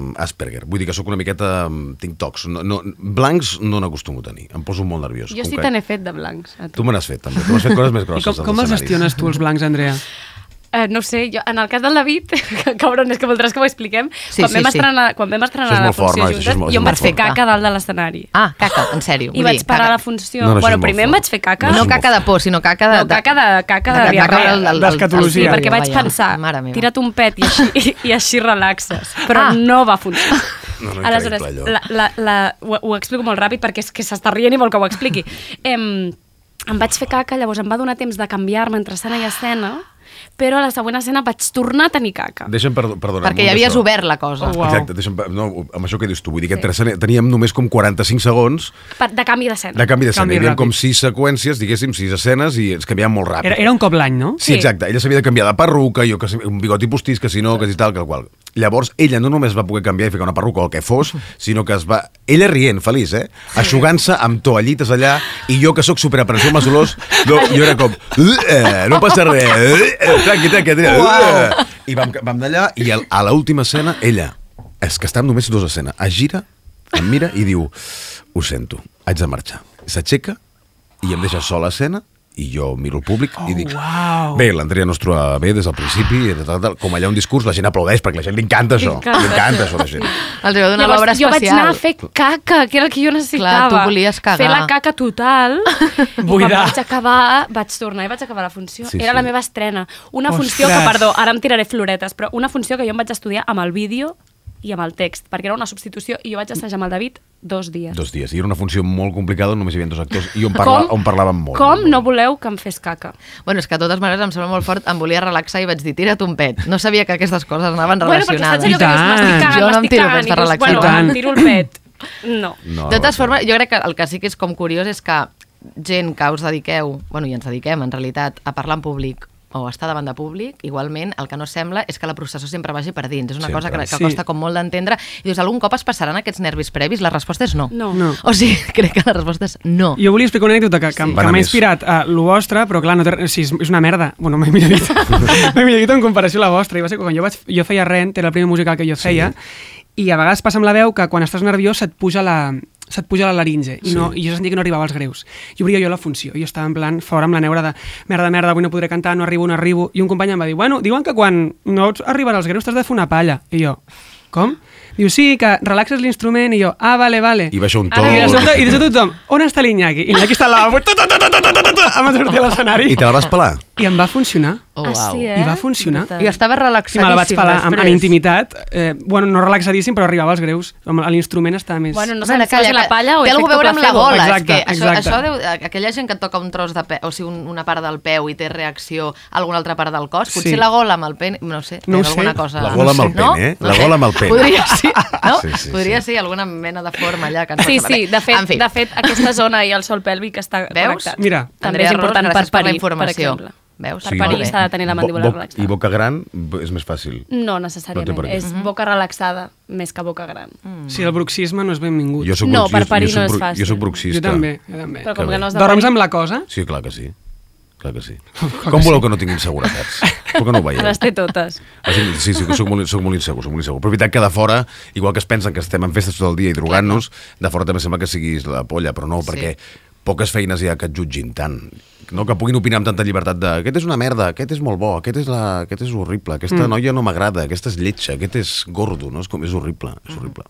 eh, Asperger. Vull dir que sóc una miqueta... mm, Tinc tocs. No, no, blancs no n'acostumo a tenir. Em poso molt nerviós. Jo sí que- te n'he fet de blancs. A tu. Tu me n'has fet, també. Tu m'has fet coses més I grosses. com, com els gestiones tu, els blancs, Andrea? Eh, no ho sé, jo, en el cas del David, (laughs) que cabron, és que voldràs que ho expliquem, Sí, quan, sí, vam sí. estrenar, quan vam estrenar la fort, funció és juntes, molt- jo em vaig fer fort. caca dalt de l'escenari. Ah, caca, en sèrio. I vaig parar caca. la funció. No, bueno, primer em fort. vaig fer caca. No, No caca de por, sinó caca de... No, caca de, caca de, de- diarrea. D'escatologia. Sí, perquè vaig pensar, tira't un pet i així, i, (laughs) i així relaxes. Però Ah. no va funcionar. No, no, Aleshores, la, la, la, ho, ho explico molt ràpid perquè és que s'està rient i vol que ho expliqui. Em, em vaig fer caca, llavors em va donar temps de canviar-me entre escena i escena, però a la següent escena vaig tornar a tenir caca. Deixa'm perdo perdonar Perquè ja havies obert la cosa. Oh, Uau. Exacte, deixa'm, per- no, amb això que dius tu, vull dir que sí. teníem només com 45 segons Per, de canvi d'escena. de canvi d'escena. Hi havia com 6 seqüències, diguéssim, 6 escenes, i ens canviàvem molt ràpid. Era, era un cop l'any, no? Sí, Sí. exacte. Ella s'havia de canviar de perruca, jo que un bigoti postís, que si no, que si tal, que qual. Llavors, ella no només va poder canviar i ficar una perruca o el que fos, sinó que es va... Ella rient, feliç, eh? Aixugant-se amb toallites allà, i jo que sóc superaprehensió amb les olors, no, jo era com... "Eh, no passa res, eh, tranqui, tranqui, tranqui. Uau. I vam, vam d'allà, i al- a l'última escena, ella, és que estàvem només dos escenes, es gira, em mira i diu, ho sento, haig de marxar. S'aixeca i em deixa sola a escena i jo miro el públic i dic uau. bé, l'Andrea no es troba bé des del principi tal, tal, com allà un discurs, la gent aplaudeix perquè la gent li encanta això, Li encanta li encanta això, això a la gent (laughs) Els va donar l'obra jo vaig anar a fer caca, que era el que jo necessitava. Clar, tu volies cagar. Fer la caca total. (laughs) I Buidar. quan vaig acabar, vaig tornar i vaig acabar la funció. Sí, era sí. la meva estrena. Una Ostres. funció que, perdó, ara em tiraré floretes, però una funció que jo em vaig estudiar amb el vídeo i amb el text, perquè era una substitució i jo vaig assajar amb el David dos dies. dos dies, i era una funció molt complicada on només hi havia dos actors i on, parla, on parlaven molt Com no voleu que em fes caca? Bueno, és que de totes maneres em sembla molt fort, em volia relaxar i vaig dir, tira't un pet. No sabia que aquestes coses anaven Bueno, perquè saps relacionades. allò que dius, cagant, Jo no em tiro pets per i dius, relaxar. bueno, em tiro el pet. No. no, de totes formes, jo crec que el que sí que és com curiós és que gent que us dediqueu, bueno, i ens dediquem en realitat a parlar en públic o a estar davant de públic, igualment el que no sembla és que la processó sempre vagi per dins. És una Sempre. cosa que, que Sí. costa com molt d'entendre. I dius, algun cop es passaran aquests nervis previs? La resposta és no. No. No. O sigui, (laughs) crec que la resposta és no. Jo volia explicar una anècdota que, que, Sí. que m'ha inspirat a lo vostre, però clar, no té, sí, és, és una merda. Bueno, mai millor dit. millor dit en comparació a la vostra. I va ser que quan jo, vaig, jo feia Rent, era el primer musical que jo feia, i a vegades passa amb la veu que quan estàs nerviós se't puja la se't puja la laringe i, no, i jo sentia que no arribava als greus. I obria jo la funció jo estava en plan fora amb la neura de merda, merda, avui no podré cantar, no arribo, no arribo i un company em va dir, bueno, diuen que quan no ets arribar als greus t'has de fer una palla i jo, com? Diu, sí, que relaxes l'instrument i jo, ah, vale, vale i baixa un to i de sobte, i de tothom, on està l'Iñaki? I l'Iñaki està al lavabo, (laughs) tu, tu, tu, tu, tu, tu, tu, em sortir a l'escenari. i te la vas pelar? I em va funcionar. Oh, Ah, uau. sí, eh? I va funcionar. I estava I relaxadíssim me la vaig pelar amb, amb intimitat. Eh, bueno, no relaxadíssim, però arribava als greus. L'instrument estava més... Bueno, no Bueno, si va ser la palla o té alguna veure amb la bola. Exacte, és que això, exacte. això deu, aquella gent que toca un tros de peu, o sigui, un, una part del peu i té reacció a alguna altra part del cos, potser Sí. la gola amb el pen, no sé, té No ho sé. alguna cosa... La gola amb el no? pene, eh? No La sé. gola amb el pene. Podria ser, (laughs) no? Sí, sí, Podria sí. ser alguna mena de forma allà que Sí, sí, de fet, en fi. de fet, aquesta zona i el sol pèlvic està Veus? connectat. Mira. també és important per la parir, per informació. exemple. Veus? Per Sí, parir molt bé. s'ha de tenir la mandíbula Bo- bo- relaxada. I boca gran és més fàcil. No No necessàriament, per què. és boca relaxada més que boca gran. Sí, el bruxisme no és benvingut. Jo soc No, per parir jo no és bru- fàcil. Jo soc bruxista. jo també, jo també. Però com Que que no has de Dorms parir, amb la cosa? Sí, clar que sí. Clar que sí. (laughs) que Com sí. voleu que no tinguin seguretats? Per què no ho veieu? les té totes. Sí, sí, que soc molt, soc molt insegur, soc molt insegur. Però és veritat que de fora, igual que es pensen que estem en festes tot el dia i drogant-nos, de fora també sembla que siguis la polla, però no, Sí. perquè poques feines hi ha que et jutgin tant. No, que puguin opinar amb tanta llibertat de aquest és una merda, aquest és molt bo, aquest és, la, aquest és horrible, aquesta mm. noia no m'agrada, aquesta és lletja, aquest és gordo, no? És, com, és horrible, és horrible.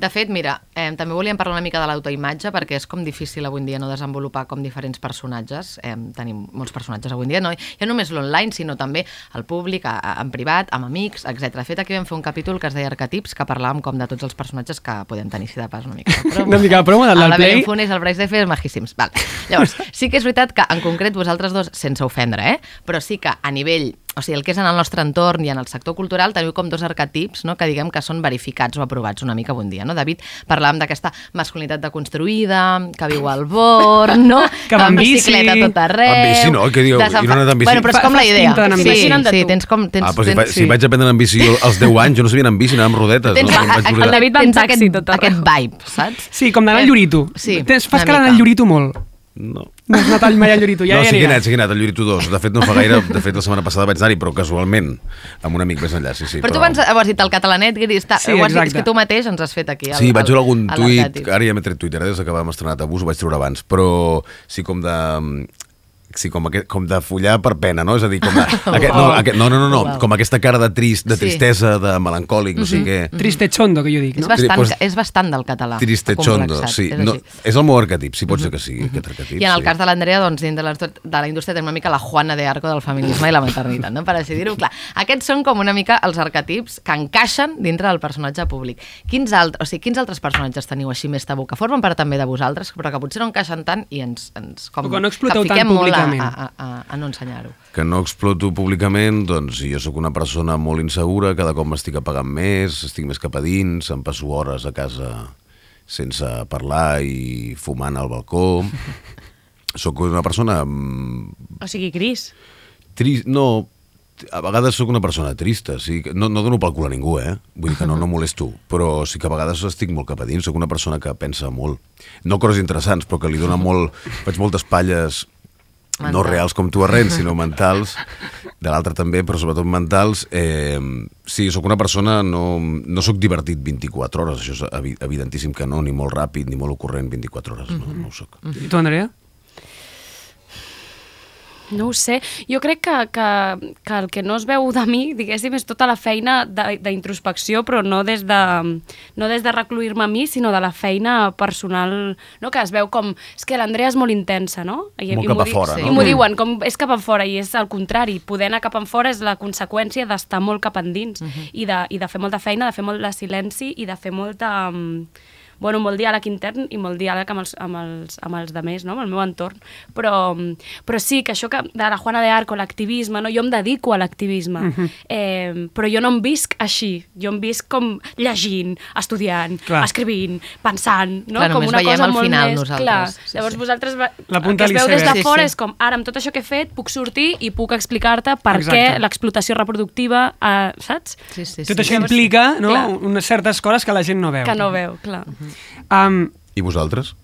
De fet, mira, eh, també volíem parlar una mica de l'autoimatge perquè és com difícil avui dia no desenvolupar com diferents personatges. Eh, tenim molts personatges avui dia, no, ja no només l'online, sinó també al públic, a, a, en privat, amb amics, etc. De fet, aquí vam fer un capítol que es deia Arquetips, que parlàvem com de tots els personatges que podem tenir, si de pas una mica. de promo. (laughs) Una mica de promo del- El del la. Belén Funes, el Bryce Defes, majíssims. Val. Llavors, sí que és veritat que en concret vosaltres dos, sense ofendre, eh? però sí que a nivell o sigui, el que és en el nostre entorn i en el sector cultural, teniu com dos arquetips no? que diguem que són verificats o aprovats una mica bon dia. No? David, parlàvem d'aquesta masculinitat deconstruïda, que viu al born, no? (laughs) Que va bici. bicicleta a tot arreu. En bici no, què dieu? de Sant I no ha anat en bici? Bueno, però és com la idea. sí, sí, tu. tens com... Tens, Ah, però si, tens, si vaig aprendre en bici jo als 10 anys, jo no sabia anar en bici, anava amb rodetes. tens, no, em vaig el. David va tens taxi aquest, tot arreu. aquest vibe, saps? Sí, com d'anar al Eh, Llorito. sí, Tens, fas que anar mica. al Llorito molt. No. No has anat mai al Llorito, ja no, sí que he anat, sí que he anat, al Llorito 2. De fet, no fa gaire, de fet, la setmana passada vaig anar-hi, però casualment, amb un amic més enllà, sí, sí. Però tu abans ho has dit el catalanet, Guiri, està, Sí, ho has dit, és que tu mateix ens has fet aquí. El, Sí, vaig veure algun tuit, ara ja m'he tret Twitter, eh, des que vam estrenar Tabús, ho vaig treure abans, però sí com de sí, com, aquest, com de follar per pena, no? És a dir, com de, (laughs) aquest, no, aquest, no, no, no, no, com aquesta cara de trist, de Sí. tristesa, de melancòlic, no sé què. Triste chondo, que jo dic, És no? bastant, Pues- és bastant del català. Tristechondo, sí. és No, és el meu arquetip, sí pot ser que sigui aquest arquetip. I en el sí. cas de l'Andrea, doncs, dins de, les, de la indústria tenim una mica la Juana de Arco del feminisme i la maternitat, no? per així dir-ho. Clar, aquests són com una mica els arquetips que encaixen dintre del personatge públic. Quins, alt, o sigui, quins altres personatges teniu així més tabú, que formen part també de vosaltres, però que potser no encaixen tant i ens, ens com, que no exploteu tant molt a, públicament. a, a, a no ensenyar-ho. que no exploto públicament, doncs jo sóc una persona molt insegura, cada cop m'estic apagant més, estic més cap a dins, em passo hores a casa sense parlar i fumant al balcó. (laughs) Sóc una persona mm, O sigui, Cris. trist, no, a vegades sóc una persona trista, sí, que- no, no dono pel cul a ningú, eh? Vull dir que no, no molesto, però sí que a vegades estic molt cap a dins, sóc una persona que pensa molt. No coses interessants, però que li dona molt... Faig moltes palles no Mentals. reals com tu arrens, (laughs) sinó mentals, de l'altre també, però sobretot mentals. Eh, sí, sóc una persona, no, no sóc divertit 24 hores, això és evi- evidentíssim que no, ni molt ràpid, ni molt ocurrent 24 hores, no, no ho soc. I tu, Andrea? No ho sé. Jo crec que, que, que el que no es veu de mi, diguéssim, és tota la feina de- d'introspecció, però no des de, no des de recluir-me a mi, sinó de la feina personal, no? que es veu com... És que l'Andrea és molt intensa, no? I, Molt i cap m'ho a fora, sí. no? I m'ho diuen, com és cap a fora, i és el contrari. Poder anar cap fora és la conseqüència d'estar molt cap endins i, de, i de fer molta feina, de fer molt de silenci i de fer molta... mm, bueno, molt diàleg intern i molt diàleg amb els, amb els, amb els demés, no? amb el meu entorn. Però, però sí, que això que de la Juana de Arco, l'activisme, no? jo em dedico a l'activisme, eh, però jo no em visc així. Jo em visc com llegint, estudiant, Clar. escrivint, pensant, no? Clar, com una cosa molt final més... nosaltres. Clar, Sí, llavors sí. vosaltres va, La el punta que es veu de des de. Sí, fora sí. és com, ara amb tot això que he fet puc sortir i puc explicar-te per Exacte. què l'explotació reproductiva, eh, saps? Sí, sí, Tot sí. això Llavors, implica no, clar. unes certes coses que la gent no veu. Que no veu, clar. Um, I vosaltres?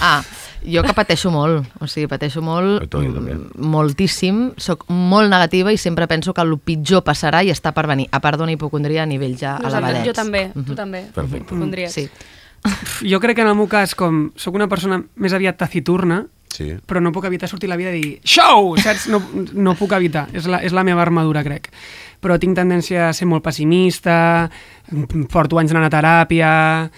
Ah, jo que pateixo molt, o sigui, pateixo molt, també, també. mm, moltíssim, sóc molt negativa i sempre penso que el pitjor passarà i està per venir, a part d'una hipocondria a nivell ja Nosaltres, elevadets. jo també, tu també. Perfecte. Hipocondries. Sí. jo crec que en el meu cas, com sóc una persona més aviat taciturna, Sí. però no puc evitar sortir la vida i dir show, saps? No, no puc evitar, és la, és la meva armadura, crec. Però tinc tendència a ser molt pessimista, porto anys anant a teràpia,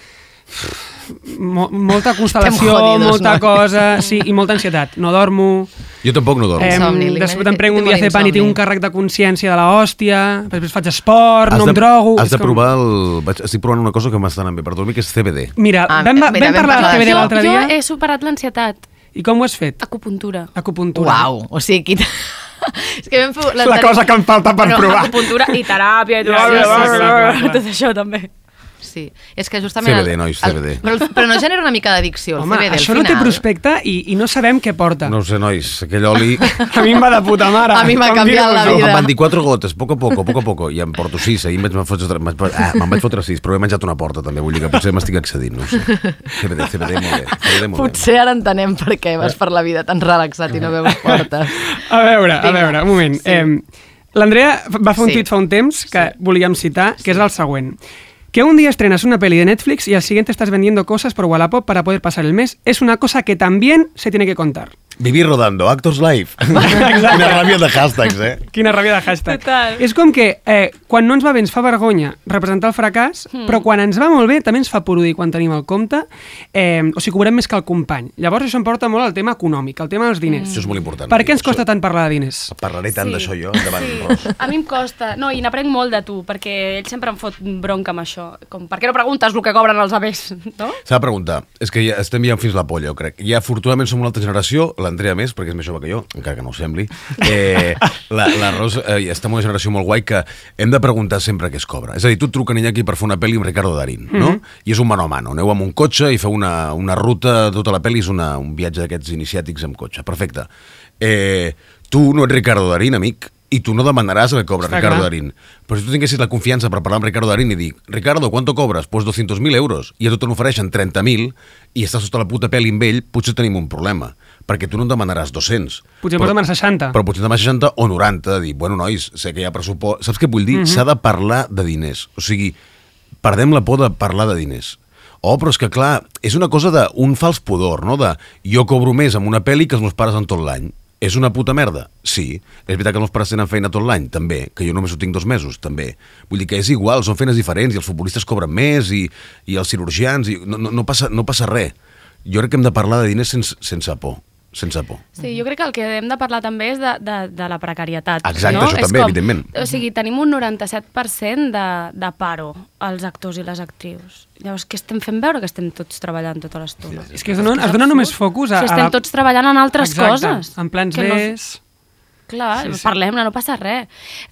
mo, molta constel·lació, jodidos, molta no? cosa, sí, i molta ansietat. No dormo, Jo tampoc no dormo. eh, Insomni, després em prenc un dia de pan i tinc un càrrec de consciència de la hòstia, després faig esport, Has no de, em drogo... Has de com- provar el... Vaig, estic provant una cosa que m'està anant bé per dormir, que és CBD. Mira, Ah, vam, mira, vam, vam parlar parlar de CBD l'altre jo dia, he superat l'ansietat. i com ho has fet? Acupuntura. Acupuntura. Uau, o sigui, qui... (laughs) és que vam fer... La cosa que em falta per provar. Acupuntura i teràpia i tot, Ja, ja, ja, clar, clar, clar. tot això també. Sí, és que justament... CBD, nois, CBD. Però, però no genera una mica d'addicció, el Home, CBD, això al no té final. prospecte i, i no sabem què porta. No ho sé, nois, aquell oli... (laughs) A mi em va de puta mare. A mi m'ha canviat la vida. em van dir quatre gotes, poc a poc, poc a poc, i em porto sis. Ahir me'n vaig fotre, me'n vaig, ah, me'n vaig fotre sis, però he menjat una porta també, vull dir que potser m'estic excedint, no ho sé. CBD, CBD, molt bé. CBD, molt bé. Potser ara entenem per què vas per la vida tan relaxat i no veus portes. (laughs) A veure, a Vinga. veure, un moment. Sí. Eh, L'Andrea va fer un Sí. tuit fa un temps que volíem citar, que és el següent. Que un día estrenas una peli de Netflix y al siguiente estás vendiendo cosas por Wallapop para poder pasar el mes es una cosa que también se tiene que contar. Vivir rodando, Actors Live. (laughs) Quina ràbia de hashtags, eh? Quina ràbia de hashtag. Total. És com que eh, quan no ens va bé ens fa vergonya representar el fracàs, Hmm. però quan ens va molt bé també ens fa porodir quan tenim el compte, eh, o sigui, cobrem més que el company. Llavors això em porta molt al tema econòmic, al tema dels diners. Això és molt important. Per què ens Això- costa tant parlar de diners? Parlaré tant Sí. d'això jo, endavant, Sí. Ros. A mi em costa. No, i n'aprenc molt de tu, perquè ell sempre em fot bronca amb això. Com, per què no preguntes el que cobren els avers? (laughs) No? S'ha de preguntar, és que ja estem ja fins la polla, jo crec. Ja, afortunadament, som una altra generació, la l'Andrea més, perquè és més jove que jo, encara que no ho sembli. Eh, la, la Ros eh, està en una generació molt guai que hem de preguntar sempre què es cobra. És a dir, tu et truquen aquí per fer una pel·li amb Ricardo Darín, no? I és un mano a mano. Aneu amb un cotxe i feu una, una ruta, tota la pel·li és una, un viatge d'aquests iniciàtics amb cotxe. Perfecte. Eh, tu no ets Ricardo Darín, amic, i tu no demanaràs el que cobra Està Ricardo clar. Darín. Però si tu tinguessis la confiança per parlar amb Ricardo Darín i dir Ricardo, ¿cuánto cobres? Pues 200.000 euros. I a tu te n'ofereixen 30.000 i estàs sota la puta pel·li amb ell, potser tenim un problema. Perquè tu no en demanaràs 200. Potser pots demanar 60. Però potser demanar 60 o 90, de dir, bueno, nois, sé que hi ha pressupost... Saps què vull dir? S'ha de parlar de diners. O sigui, perdem la por de parlar de diners. Oh, però és que, clar, és una cosa d'un fals pudor, no? De jo cobro més amb una pel·li que els meus pares en tot l'any. És una puta merda? Sí. És veritat que els meus pares tenen feina tot l'any? També. Que jo només ho tinc dos mesos? També. Vull dir que és igual, són feines diferents i els futbolistes cobren més i, i els cirurgians... I no, no, no, passa, no passa res. Jo crec que hem de parlar de diners sense, sense por. Sense por. Sí, jo crec que el que hem de parlar també és de, de, de la precarietat. Exacte, no? això És també, evidentment. O sigui, tenim un 97% de, de paro als actors i les actrius. Llavors, què estem fent veure que estem tots treballant tota l'estona? És que es donen, es donen només focus a... Si a estem la- tots treballant en altres Exacte, coses. En plans que no- Bs... Clar, Sí, sí, sí. sí. parlem-ne, no passa res.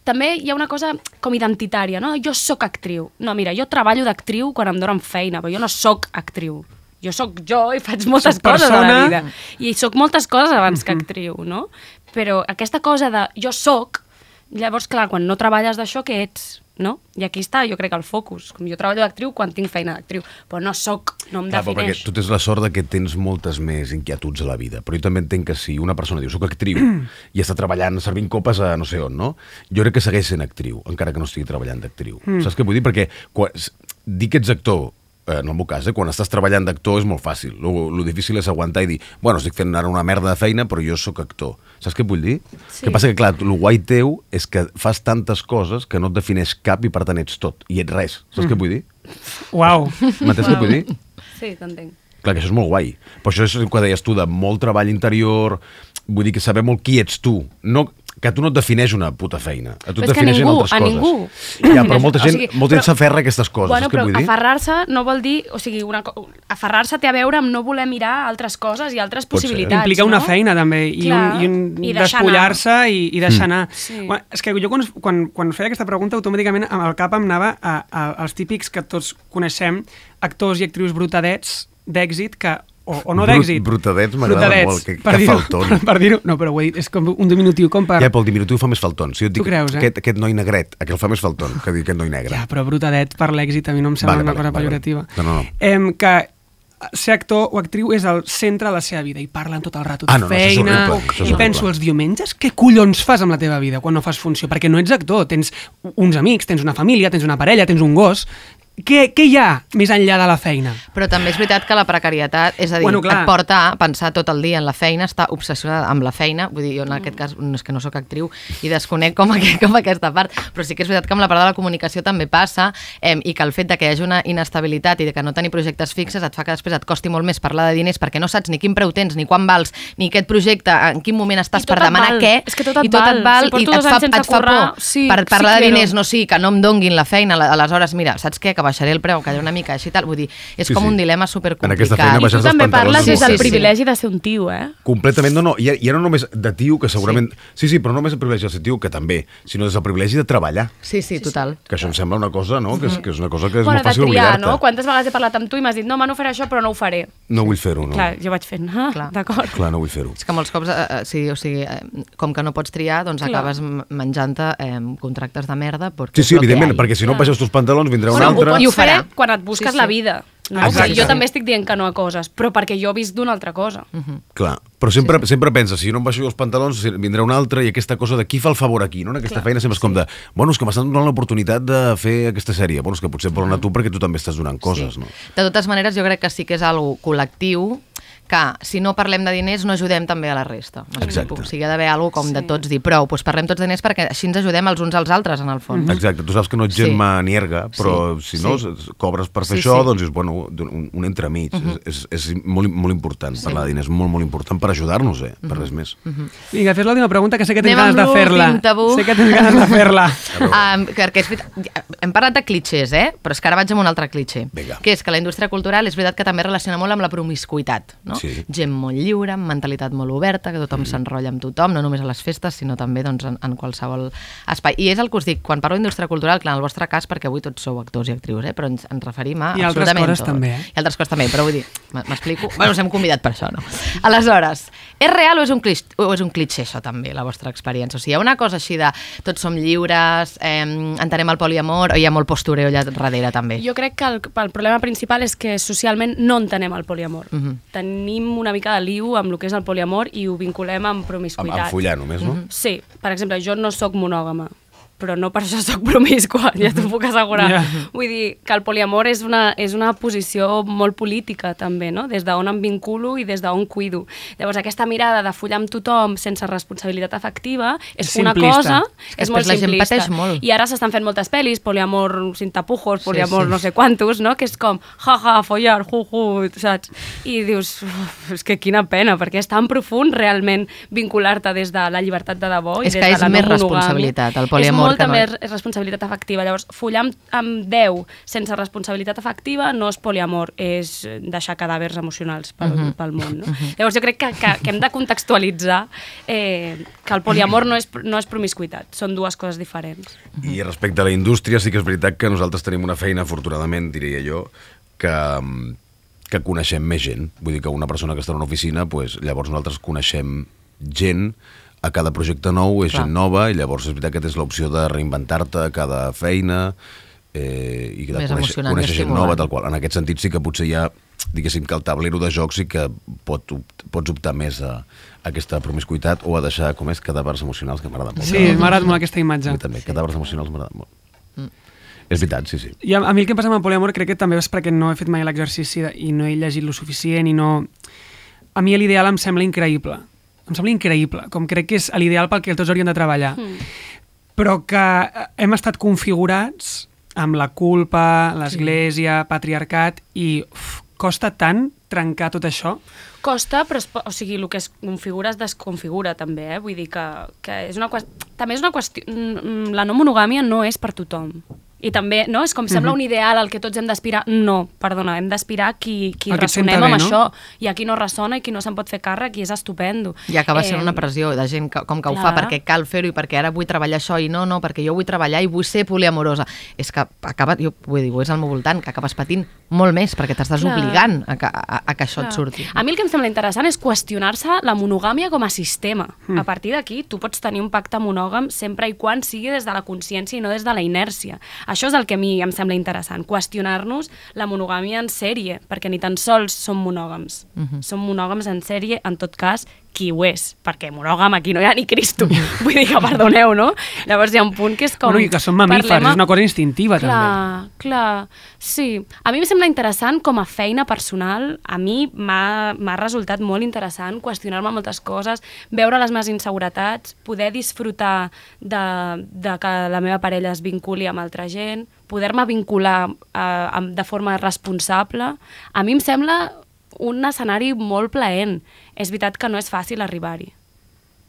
També hi ha una cosa com identitària, no? Jo sóc actriu. No, mira, jo treballo d'actriu quan em donen feina, però jo no sóc actriu. Jo sóc jo i faig moltes Soc coses a la persona. vida. I sóc moltes coses abans que actriu, no? Però aquesta cosa de jo sóc, llavors, clar, quan no treballes d'això, què ets? No? I aquí està, jo crec, el focus. Com jo treballo d'actriu quan tinc feina d'actriu, però no sóc, no em Clar, però perquè defineix. tu tens la sort de que tens moltes més inquietuds a la vida, però jo també entenc que si una persona diu soc actriu (clears throat) i està treballant servint copes a no sé on, no? Jo crec que segueix sent actriu, encara que no estigui treballant d'actriu. Mm. Saps què vull dir? Perquè quan, dir que ets actor en el meu cas, eh, quan estàs treballant d'actor és molt fàcil. Lo, lo difícil és aguantar i dir, bueno, estic fent ara una merda de feina, però jo sóc actor. Saps què vull dir? Sí. Que passa que, clar, el guai teu és que fas tantes coses que no et defineix cap i per tant ets tot. I ets res. Saps què vull dir? Uau. M'entens què vull dir? (laughs) Sí, t'entenc. Clar, que això és molt guai. Però això és el que deies tu, de molt treball interior, vull dir que saber molt qui ets tu. No, que a tu no et defineix una puta feina. A tu et és que a defineixen ningú, altres a coses. ningú. Ja, però molta O gent, sigui, molta gent s'aferra a aquestes coses, Bueno, però vull dir? aferrar-se no vol dir... O sigui, una, aferrar-se té a veure amb no voler mirar altres coses i altres Pot ser. possibilitats, Implica una no? feina, també, i Clar, un, i un i despullar-se i, i deixar anar. Sí. Bueno, és que jo quan, quan, quan feia aquesta pregunta, automàticament amb el cap em anava a, a, als típics que tots coneixem, actors i actrius brutadets d'èxit que o, o no Brut- d'èxit. brutadets m'agrada molt, que- per que falton. Per, (laughs) per dir-ho, no, però ho he dit, és com un diminutiu, com per... Ja, pel diminutiu fa més falton. Si jo et dic, creus, eh? aquest, aquest noi negret, aquell fa més falton que dir aquest noi negre. Ja, però brutadet per l'èxit a mi no em sembla Vale, una vale, cosa vale, pejorativa. vale. No, no, no. Em, que ser actor o actriu és el centre de la seva vida i parlen tot el rato de Ah, no, no, feina horrible, i penso els diumenges què collons fas amb la teva vida quan no fas funció perquè no ets actor, tens uns amics tens una família, tens una parella, tens un gos què, què hi ha més enllà de la feina? Però també és veritat que la precarietat, és a dir, Bueno, clar. et porta a pensar tot el dia en la feina, estar obsessionada amb la feina, vull dir, jo en aquest cas no és que no sóc actriu i desconec com, aquest, com aquesta part, però sí que és veritat que amb la part de la comunicació també passa eh, i que el fet de que hi hagi una inestabilitat i de que no tenir projectes fixes et fa que després et costi molt més parlar de diners perquè no saps ni quin preu tens, ni quan vals, ni aquest projecte, en quin moment estàs per demanar val. què, És que tot et i tot val. et val Si i et fa, et fa currar, por. sí, per sí parlar de quiero. diners, no sí, que no em donguin la feina, aleshores, mira, saps què? Que baixaré el preu, que hi ha una mica així i tal. Vull dir, és Sí, com sí. un dilema En supercomplicat. aquesta feina I tu també parles des del Sí, sí. privilegi de ser un tio, eh? Completament, no, no, i, i no només de tio, que segurament... Sí, sí, però no només el privilegi de ser tio, que també, sinó des del privilegi de treballar. Sí, sí, total. Que això em sembla una cosa, no?, que és, que és una cosa que és bueno, molt de fàcil triar, oblidar-te. no? Quantes vegades he parlat amb tu i m'has dit no, me no faré això, però no ho faré. No vull fer-ho, no? Clar, jo vaig fent, ah, d'acord. Clar, no vull fer-ho. És que molts cops, eh, eh, sí, o sigui, eh, com que no pots triar, doncs Clar. acabes menjant-te eh, contractes de merda. Perquè Sí, sí, evidentment, perquè si no baixes els pantalons vindrà un Bueno, altre... pots I ho fer farà. quan et busques Sí, sí. la vida. No? Exacte. Exacte. Jo també estic dient que no a coses, però perquè jo visc d'una altra cosa. Clar, però sempre, sí. sempre pensa, si no em baixo jo els pantalons, si vindrà un altre, i aquesta cosa de qui fa el favor aquí, no? En aquesta Clar, feina sempre és com de, bueno, és que m'estan donant l'oportunitat de fer aquesta sèrie. Bueno, és que potser volen a tu perquè tu també estàs donant coses, sí. no? De totes maneres, jo crec que sí que és algo col·lectiu que si no parlem de diners no ajudem també a la resta. Exacte. O sigui, ha d'haver alguna com de tots dir prou, doncs parlem tots de diners perquè així ens ajudem els uns als altres, en el fons. Exacte, tu saps que no ets Sí. Gemma Nierga, però Sí, si no, sí. cobres per fer Sí, això, sí. doncs és bueno, un, un entremig. és, és, és molt, molt important parlar de diners, molt, molt important per ajudar-nos, eh? Per res més. Vinga, fes l'última pregunta, que sé que tens Anem ganes de fer-la. Sé que tens ganes de fer-la. (laughs) Um, perquè és veritat, hem parlat de clichés, eh? però és que ara vaig amb un altre cliché, Vinga. que és que la indústria cultural és veritat que també relaciona molt amb la promiscuitat. No? No? Sí. Gent molt lliure, amb mentalitat molt oberta, que tothom s'enrotlla amb tothom, no només a les festes, sinó també doncs, en, en qualsevol espai. I és el que us dic, quan parlo d'indústria cultural, clar, en el vostre cas, perquè avui tots sou actors i actrius, eh? però ens, ens referim a I altres coses tot. també, eh? I altres coses també, però vull dir, m'explico? Bueno, us hem convidat per això, no? Aleshores, és real o és un, clix, o és un clitxer això també, la vostra experiència? O sigui, hi ha una cosa així de tots som lliures, eh, entenem el poliamor, o hi ha molt postureo allà darrere també? Jo crec que el, el problema principal és que socialment no entenem el poliamor. Mhm. Tenim una mica de liu amb el que és el poliamor i ho vinculem amb Amb, promiscuitat. amb follar només, no? Sí, per exemple, jo no sóc monògama, però no per això sóc promiscua, (laughs) ja t'ho puc assegurar. Ja. Vull dir que el poliamor és una, és una posició molt política també, no? des d'on em vinculo i des d'on cuido. Llavors aquesta mirada de follar amb tothom sense responsabilitat afectiva és una Simplista. cosa, És que és molt la gent simplista. pateix molt. I ara s'estan fent moltes pel·lis, poliamor sin tapujos, poliamor sí. no sé quantos, no? que és com, jaja, follar, ju, ju, saps? I dius, "Uf, és que quina pena, perquè és tan profund realment vincular-te des de la llibertat de debò i És des que de és la no més monogàmia. responsabilitat, el poliamor, És molt que no també és- és responsabilitat afectiva. Llavors, follar amb, amb 10 sense responsabilitat afectiva no és poliamor, és deixar cadàvers emocionals pel, Mhm. pel món. No? Llavors, jo crec que, que, que hem de contextualitzar eh, que el poliamor no és, no és promiscuitat, són dues coses diferents. I respecte a la indústria, sí que és veritat que nosaltres tenim una feina, afortunadament, diria jo, que, que coneixem més gent. Vull dir que una persona que està en una oficina, pues, llavors nosaltres coneixem gent a cada projecte nou, és Clar. gent nova, i llavors és veritat que tens l'opció de reinventar-te a cada feina eh, i de Més conèixer, conèixer gent nova, tal qual. En aquest sentit sí que potser hi ha, diguéssim, que el tablero de jocs sí que pot, pots optar més a, a aquesta promiscuitat o a deixar, com és, cadàvers emocionals, que m'agrada molt. Sí, m'ha agradat molt aquesta imatge. mi també, cadàvers emocionals m'agrada molt. És veritat, sí, sí. I a, a mi el que em passa amb el poliamor crec que també és perquè no he fet mai l'exercici i no he llegit lo suficient i no... A mi l'ideal em sembla increïble. Em sembla increïble, com crec que és l'ideal pel que tots haurien de treballar. Mm. Però que eh, hem estat configurats amb la culpa, l'església, patriarcat, i uf, costa tant trencar tot això. Costa, però es, o sigui, el que es configura es desconfigura també, eh? Vull dir que, que és una qüestió... També és una qüestió... mm, La no monogàmia no és per tothom. I també, no? És com sembla un ideal al que tots hem d'aspirar. No, perdona, hem d'aspirar qui, qui El ressonem bé, amb no? això. I a qui no ressona i qui no se'n pot fer càrrec i és estupendo. I acaba sent Eh, una pressió de gent que, com que ho fa clar. perquè cal fer-ho i perquè ara vull treballar això i no, no, perquè jo vull treballar i vull ser poliamorosa. És que acaba, jo vull dir, és al meu voltant, que acabes patint molt més perquè t'estàs Clar. obligant a que, a, a que això Clar. et surti. A mi el que em sembla interessant és qüestionar-se la monogàmia com a sistema. Mm. A partir d'aquí, tu pots tenir un pacte monògam sempre i quan sigui des de la consciència i no des de la inèrcia. Això és el que a mi em sembla interessant, qüestionar-nos la monogàmia en sèrie, perquè ni tan sols som monògams. Mm Mhm. -hmm. Som monògams en sèrie, en tot cas, qui ho és, perquè monògam aquí no hi ha ni Cristo. (laughs) Vull dir que perdoneu, no? Llavors hi ha un punt que és com... Bueno, i que són mamífers, parlem és una cosa instintiva, clar, també. Clar, sí. A mi em sembla interessant com a feina personal, a mi m'ha resultat molt interessant qüestionar-me moltes coses, veure les meves inseguretats, poder disfrutar de, de que la meva parella es vinculi amb altra gent, poder-me vincular eh, de forma responsable. A mi em sembla un escenari molt plaent. És veritat que no és fàcil arribar-hi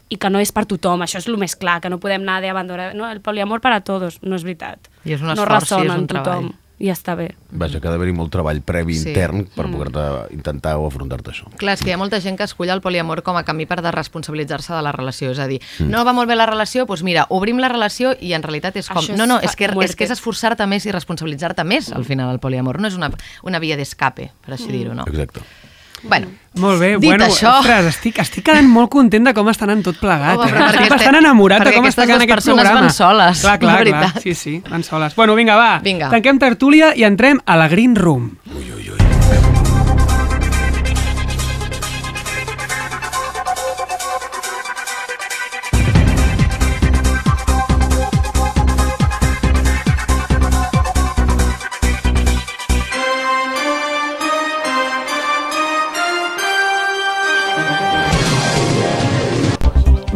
i que no és per tothom, això és el més clar, que no podem anar d'abandonar, no, el poliamor per a tots, no és veritat. I és un no esforç, sí, ressona és un en tothom, treball. I està bé. Vaja, que ha d'haver-hi molt treball previ Sí. intern Mm. per poder-te intentar o afrontar-te això. Clar, és que hi ha molta gent que escull el poliamor com a camí per desresponsabilitzar-se de la relació. És a dir, mm. no va molt bé la relació, doncs mira, obrim la relació i en realitat és com... Això és no, no, fa- és que, muerte. és, que és esforçar-te més i responsabilitzar-te més, al final, el poliamor. No és una, una via d'escape, per així dir-ho, no? Exacte. Bueno, Molt bé, Dit bueno, això- ostres, estic, estic quedant molt content de com està anant tot plegat. Eh? perquè Estic este- bastant enamorat de perquè com està aquestes quedant aquest persones programa. van soles, clar, la clar, clar. Sí, sí, van soles. Bueno, vinga, va. Vinga. Tanquem tertúlia i entrem a la Green Room.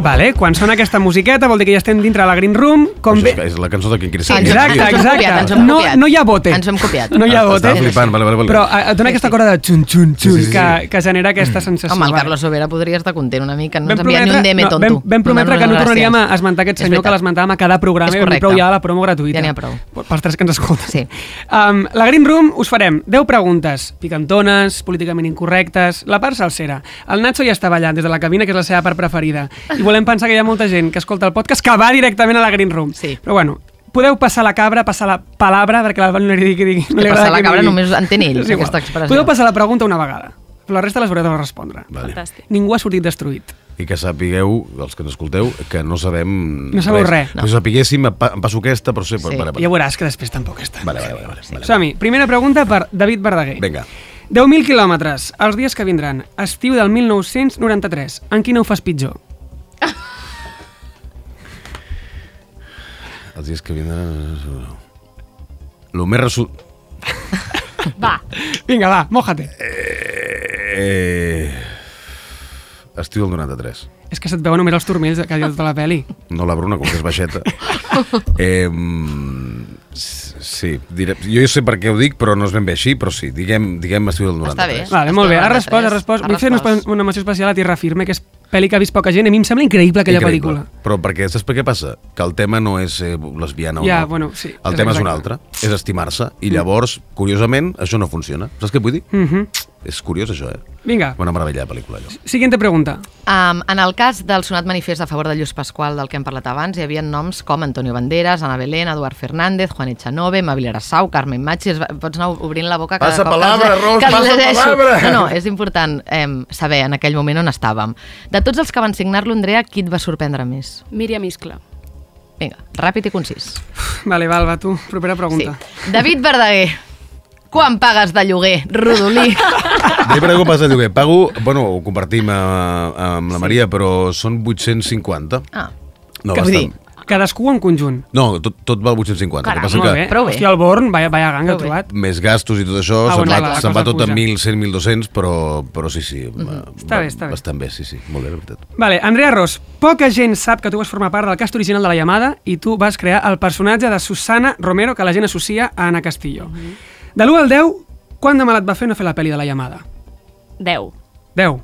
Vale, quan sona aquesta musiqueta vol dir que ja estem dintre de la Green Room. Com Això és, és la cançó de ser ens- Exacte, ens ho hem exacte. copiat, ens ho hem no, no hi ha bote. Ens hem copiat. No hi ha bote. Estava flipant, vale, vale, vale. Però eh, et dona aquesta cosa de xun, xun, xun, Sí, sí, sí. Que, que genera aquesta sensació. Home, el. Carlos Sobera podria estar content una mica, no Vam ens envia ni un DM no, tonto. vam, vam prometre que no tornaríem a esmentar aquest senyor que l'esmentàvem a cada programa És i prou ja la promo gratuïta. Ja n'hi ha prou. Pels tres que ens escolten. Sí. Um, la Green Room us farem 10 preguntes, picantones, políticament incorrectes, la part salsera. El Nacho ja està ballant des de la cabina, que és la seva part preferida. I (laughs) volem pensar que hi ha molta gent que escolta el podcast que va directament a la Green Room. Sí. Però bueno, podeu passar la cabra, passar la palabra, perquè l'Alba no li digui... digui no li passar la cabra només entén ell, aquesta expressió. Podeu passar la pregunta una vegada, però la resta les haureu de respondre. Vale. Fantàstic. Ningú ha sortit destruït. I que sapigueu, els que ens escolteu, que no sabem No sabeu res. No. Si sapiguéssim, em pa- em passo aquesta, però sí. Sí. Vale, vale. Ja veuràs que després tampoc està. Vale, vale, vale, vale, vale. Som-hi. Primera pregunta per David Verdaguer. Vinga. 10.000 quilòmetres, els dies que vindran. Estiu del 1993. En quina ho fas pitjor? Els dies que vindran... Lo més resol... Va, Vinga, va, mojate. Eh... Estiu del 93. És que se't veuen només els turmells que ha dit tota la peli. No la Bruna, com que és baixeta. (laughs) eh, sí, diré, jo sé per què ho dic, però no és ben bé així, però sí, diguem, diguem estiu del 93. Està bé. Vale, molt bé. Ha 93. respost, ha respost. Vull fer una menció especial a Tierra Firme, que és pel·li que ha vist poca gent. A mi em sembla increïble aquella Increïble. pel·lícula. Però perquè saps per què passa? Que el tema no és eh, lesbiana o Ja, no. bueno, sí, El és tema és un exacte. altre, és estimar-se. I llavors, curiosament, això no funciona. Saps què vull dir? Mhm. És curiós, això, eh? Vinga, Una meravella de pel·lícula, allò. siguiente pregunta. Um, en el cas del sonat manifest a favor de Lluís Pasqual del que hem parlat abans, hi havia noms com Antonio Banderas, Ana Belén, Eduard Fernández, Juan Echanove, Mavil Arasau, Carmen Machi... Es va- Pots anar obrint la boca cada Passa cop palabra, que Ros, que passa palabra. No, no, és important eh, saber en aquell moment on estàvem. De tots els que van signar-lo, Andrea, qui et va sorprendre més? Míriam Iscla. Vinga, ràpid i concís. Vale, val, va, tu. Propera pregunta. Sí. David Verdaguer, quan pagues de lloguer, Rodolí? Deia per què passa el lloguer. Pago, bueno, ho compartim eh, amb la Maria, però són 850. Ah, No, què vull dir? bastant. Cadascú en conjunt. No, tot, tot val 850. Caram, que passa Molt que bé. Prou bé. Hòstia, el Born, vaya, vaya gang, ha bé. trobat. més gastos i tot això, Ah, se'n bueno, va, se'n va tot a puja. 1.100, 1.200, però, però sí, sí, va, Està va, bé, està bé. bastant bé, sí, sí, molt bé, la veritat. Vale, Andrea Ros, poca gent sap que tu vas formar part del cast original de La Llamada i tu vas crear el personatge de Susana Romero que la gent associa a Ana Castillo. De l'1 al 10, quant de mal et va fer no fer la pel·li de La Llamada? 10. 10.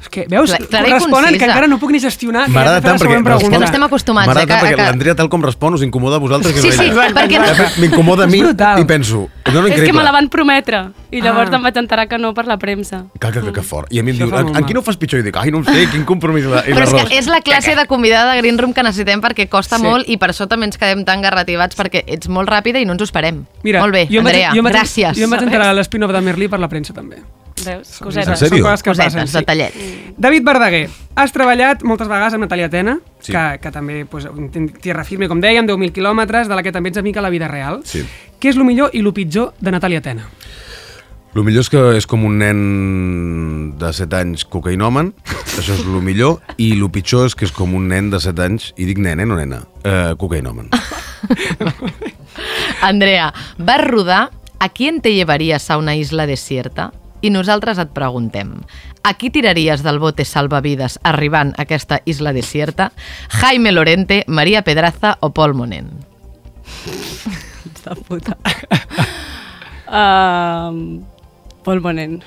És que, veus? Cla- clara i Responen concisa. que encara no puc ni gestionar que M'agrada tant perquè... pregunta. És que no estem acostumats, M'agrada eh, tant que- perquè que- l'Andrea, tal com respon, us incomoda a vosaltres que Sí, no sí, ella. perquè no- M'incomoda a mi i penso, no, no, És que me la van prometre i llavors Ah. em vaig enterar que no per la premsa. Que, que, que, que fort. I a mi em diu, en, en qui no ho fas pitjor? I dic, ai, no ho sé, quin compromís. La- I Però és que és la classe de convidada de Green Room que necessitem perquè costa Sí. molt i per això també ens quedem tan garrativats perquè ets molt ràpida i no ens ho esperem. Mira, molt bé, jo Andrea, jo gràcies. Jo em vaig enterar a l'espin-off de Merlí per la premsa també. Veus? En Cosetes. sèrio? Són coses que Cosetes, passen, sí. detallets. David Verdaguer, has treballat moltes vegades amb Natalia Tena, Sí. que, que també pues, tierra firme, com dèiem, 10.000 quilòmetres, de la que també ets amiga a la vida real. Sí. Què és el millor i el pitjor de Natalia Tena? El millor és que és com un nen de 7 anys cocaïnomen, això és el millor, i el pitjor és que és com un nen de 7 anys, i dic nen, eh, no nena, eh, cocaïnomen. Andrea, vas rodar ¿A quién te llevarías a una isla desierta? I nosaltres et preguntem, a qui tiraries del bote salvavides arribant a aquesta isla desierta? Jaime Lorente, Maria Pedraza o Pol Monent? De (laughs) puta. uh, (laughs) Pol Monent.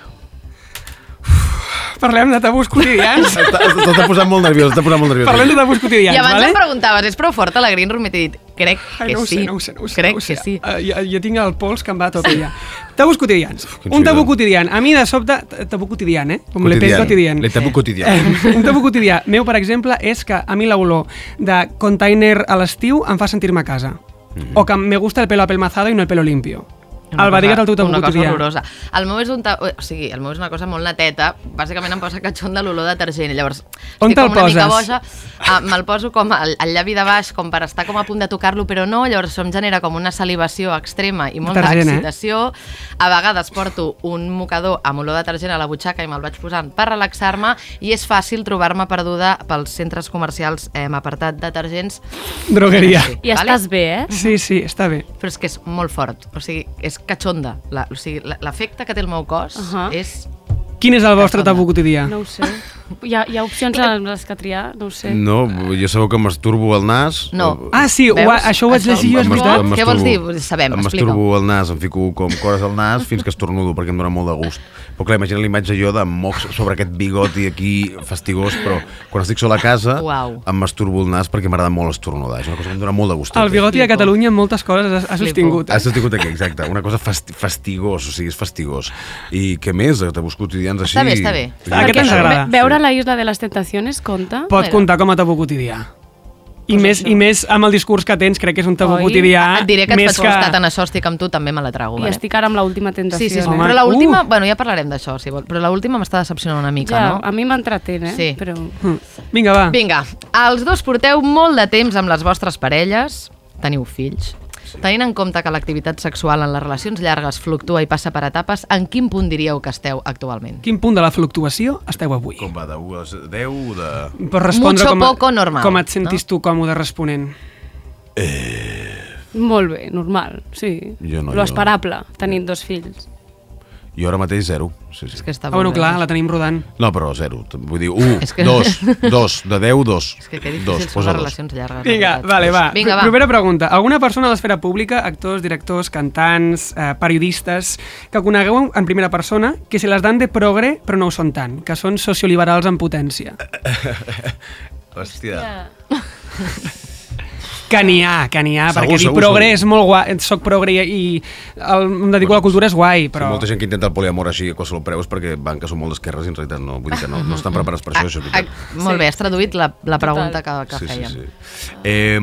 Parlem de tabús quotidians. Està- T'està posant molt nerviós, està posant molt nerviós. Parlem de tabús quotidians, I abans vale? em preguntaves, és prou forta la Green Room? I t'he dit, crec que Ai, no sí. sé, no ho sé, no ho sé. crec no ho sé. que sí. Uh, jo, jo tinc el pols que em va a tope ja. Tabús quotidians. Quin Un tabú xilón. quotidian. A mi, de sobte, tabú quotidian, eh? Com l'EP Quotidian. quotidian. Le tabú quotidian. Eh, un tabú quotidià meu, per exemple, és que a mi l'olor de container a l'estiu em fa sentir-me a casa. Mhm. O que me gusta el pelo apelmazado i no el pelo limpio. Una Alba, cosa- digues el teu tabú Una cosa quotidià. horrorosa. El meu és un ta... o sigui, el meu és una cosa molt neteta, bàsicament em posa catxon de l'olor de detergent, i llavors On te'l una mica poses? boja, ah, me'l poso com al, al llavi de baix, com per estar com a punt de tocar-lo, però no, llavors això em genera com una salivació extrema i molta Detergent, eh? excitació. A vegades porto un mocador amb olor de detergent a la butxaca i me'l vaig posant per relaxar-me i és fàcil trobar-me perduda pels centres comercials eh, amb apartat detergents. Drogueria. Sí, I estàs bé, eh? Sí, sí, està bé. però és que és molt fort, o sigui, és catxonda. La, o sigui, la- l'efecte que té el meu cos uh. -huh. és Quin és el vostre tabú quotidià? No ho sé. Hi ha, hi ha opcions en les que triar, no ho sé. No, jo sabeu que masturbo el nas. No. Ah, sí, ho, això ho vaig llegir jo, és veritat. Què vols dir? Sabem, em explica. masturbo el nas, em fico com coses al nas fins que estornudo, perquè em dona molt de gust. Però clar, imagina l'imatge jo de mocs sobre aquest bigoti aquí fastigós, però quan estic sola a casa Uau. em masturbo el nas perquè m'agrada molt estornudar. És una cosa que em dona molt de gust. El bigoti a Catalunya en moltes coses ha, ha sostingut. eh? Has sostingut aquí, exacte. Una cosa fasti fastigós, o sigui, és fastigós. I què més, tabús quotidians així? Està bé, està bé. Ah, aquest ens agrada. Ve veure la Isla de les Tentaciones compta? Pot comptar com a tabú quotidià. I més, I més amb el discurs que tens, crec que és un tabú Oi? quotidià. Et diré que et faig en això, estic amb tu, també me la trago. I vale? estic ara amb l'última tentació. Sí, sí, sí. Home, però l'última, uh. bueno, ja parlarem d'això, si vol, però l'última m'està decepcionant una mica, Ja, no? a mi m'entretén, eh? Sí. Però... Mm. Vinga, va. Vinga, els dos porteu molt de temps amb les vostres parelles, teniu fills. Tenint en compte que l'activitat sexual en les relacions llargues fluctua i passa per etapes, en quin punt diríeu que esteu actualment? Quin punt de la fluctuació esteu avui? Com va, de 1 a 10, de... Pots respondre Mucho, com, a- poco, normal, com et sentis no? tu còmode responent. Molt bé, normal, sí. Jo no, Lo jo- esperable, tenint dos fills. Jo ara mateix 0. Sí, sí. És que està Ah, bueno, clar, la tenim rodant. No, però 0. Vull dir, 1, És que- 2, 2, de 10, 2. (laughs) És que que difícil dos, són posa les dos. relacions llargues. Vinga, vale, va. Vinga, va. Primera pregunta. Alguna persona de l'esfera pública, actors, directors, cantants, eh, periodistes, que conegueu en primera persona, que se les dan de progre, però no ho són tant, que són socioliberals en potència. (laughs) Hòstia. Que n'hi ha, que n'hi ha, Segur, perquè dir progre segur. és molt guai, soc progre i el, em dedico a la cultura és guai, Però... però... molta gent que intenta el poliamor així a qualsevol preu és perquè van que són molt d'esquerres i en realitat no. Vull dir que no, no estan preparats per això, això és Ah, veritat. molt bé, has traduït la, la pregunta que, que Sí, sí, fèiem. sí. Eh,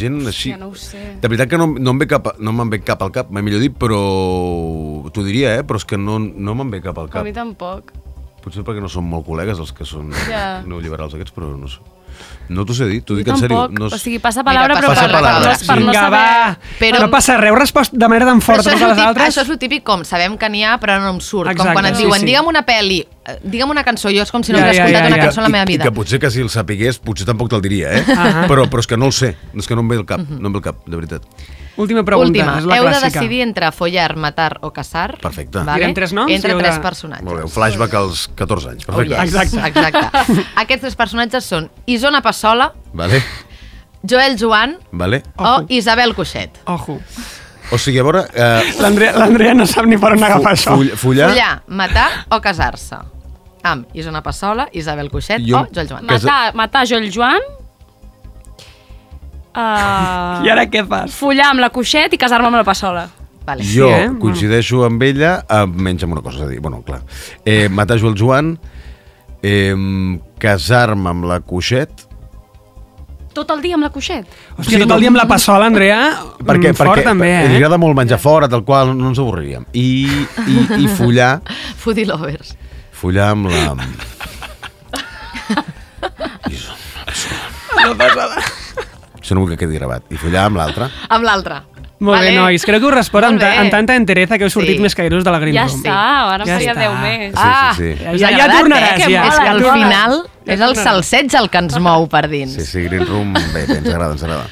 gent així... Ja no ho sé. De veritat que no, no em ve cap, no me'n ve cap al cap, mai millor dit, però t'ho diria, eh? però és que no, no me'n ve cap al A cap. mi tampoc. Potser perquè no són molt col·legues els que són Ja. neoliberals aquests, però no sé. No t'ho sé dir, t'ho dic en sèrio. No O sigui, passa palabra, Mira, però passa per, per, palabra. per no Vinga, saber... va! Però- No passa res, respost de manera tan forta com les típic, altres. això és el típic com sabem que n'hi ha però no em surt. Exacte, com quan et sí, diuen sí. digue'm una pel·li, eh, digue'm una cançó, jo és com si no Ja, hagués ja, escoltat ja, una ja. cançó a la meva vida. I que potser que si el sapigués, potser tampoc te'l diria, eh? Ahà. però, però és que no el sé, és que no em ve el cap, no em ve el cap, de veritat. Última pregunta, Última, és la heu de clàssica. decidir entre follar, matar o casar. Perfecte. Vale? Direm tres noms Entre heu de- tres personatges. Molt bé, un flashback als 14 anys, Oh, perfecte. yes. Exacte. Exacte. Aquests tres personatges són Isona Passola, Vale, Joel Joan vale. o Ojo. Isabel Cuixet. Ojo. O sigui, a veure... Eh, L'Andrea l'Andrea no sap ni per on agafar això. full, follar... Follar, matar o casar-se. Amb Isona Passola, Isabel Cuixet Jo- o Joel Joan. Matar, matar Joel Joan, uh, (laughs) I ara què fas? follar amb la Cuixet i casar-me amb la Passola. Vale. Jo Sí, eh? coincideixo amb ella, eh, menys amb una cosa, és a dir, bueno, clar. Eh, matar Joel Joan, eh, casar-me amb la Cuixet, Tot el dia amb la Cuixet. Hòstia, tot el dia amb la passola, Andrea, perquè, mm, fort perquè també, li eh? agrada molt menjar fora, tal qual, no ens avorriríem. I, i, i (laughs) follar, Foodie lovers. follar amb la... (laughs) Res. Això no vull que quedi gravat. I follar amb l'altre. Amb l'altre. Molt bé, nois. Crec que us respon amb, ta- amb tanta entereza que heu sortit Sí. més cairós de la Green Ja Room. està, ara Ja faria està. 10 més. Sí, ah, sí, sí. us Ja- ha ja agradat, tornaràs, eh? Ja. És que al Ja final és el salseig el que ens mou per dins. Sí, sí, Green Room, bé, bé, ens agrada, ens agrada.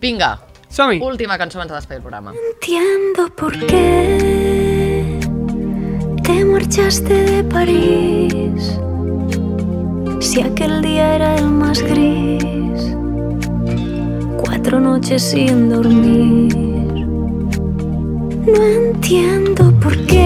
Vinga, Som-hi. última cançó abans de despedir el programa. Entiendo por qué te marchaste de París. Si aquel día era el más gris, cuatro noches sin dormir. No entiendo por qué.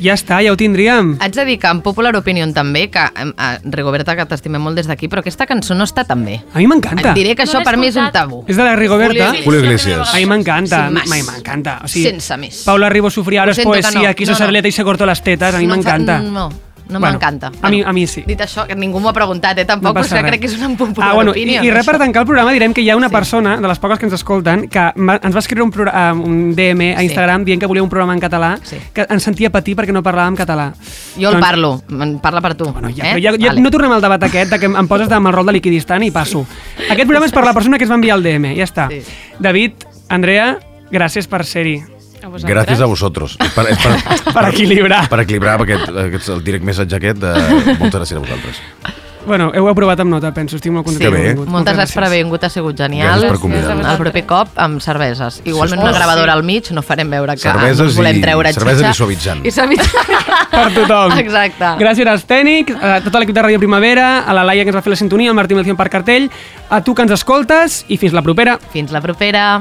Ja està, ja ho tindríem. Haig de dir que en Popular Opinion també, que a Rigoberta, que t'estimem molt des d'aquí, però aquesta cançó no està tan bé. A mi m'encanta. Et diré que No això per mi és un tabú. És de la Rigoberta? Julio Iglesias. A mi m'encanta, a mi m'encanta. O sigui, Sense més. Paula Ribó es sento que poesía, no. quiso No, ser no. atleta y se cortó las tetas, a mi No m'encanta. No, no Bueno, m'encanta. a mi- a mi sí. Dit això, que ningú m'ho ha preguntat, eh, tampoc, No però crec que és una popular ah, bueno, opinion. I, i res per tancar el programa direm que hi ha una Sí. persona, de les poques que ens escolten, que va, ens va escriure un, programa, un DM a Sí. Instagram dient que volia un programa en català, Sí. que ens sentia patir perquè no parlàvem català. Jo el parlo, en parla per tu. Bueno, ja, eh? ja, ja Vale. no tornem al debat aquest de que em poses amb el rol de liquidistant i passo. Aquest programa és per la persona que es va enviar el DM, ja està. Sí. David, Andrea, gràcies per ser-hi. A vosaltres. Gràcies a vosaltres. És per, és (laughs) per, Per equilibrar. Per equilibrar, perquè aquest, aquest, el direct missatge aquest, de, moltes gràcies a vosaltres. Bueno, heu aprovat amb nota, penso. Estic molt content. Sí, vingut. moltes gràcies per haver vingut, ha sigut genial. Gràcies per convidar-nos. El proper cop amb cerveses. Igualment una gravadora al mig, no farem veure que Cerveses volem i- treure cerveses xitxa. i suavitzant. I suavitzant. (laughs) Per tothom. Exacte. Gràcies als tècnics, a tot l'equip de Ràdio Primavera, a la Laia que ens va fer la sintonia, al Martí Melcion per cartell, a tu que ens escoltes i fins la propera. Fins la propera.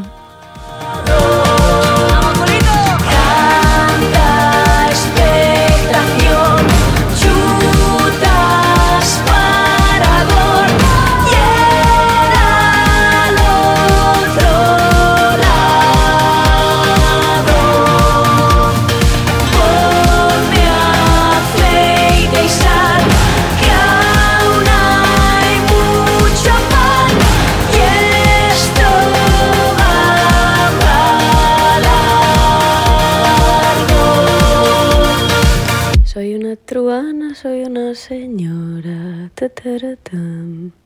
Soy una truana, soy una señora. ta, ta, ra, tam.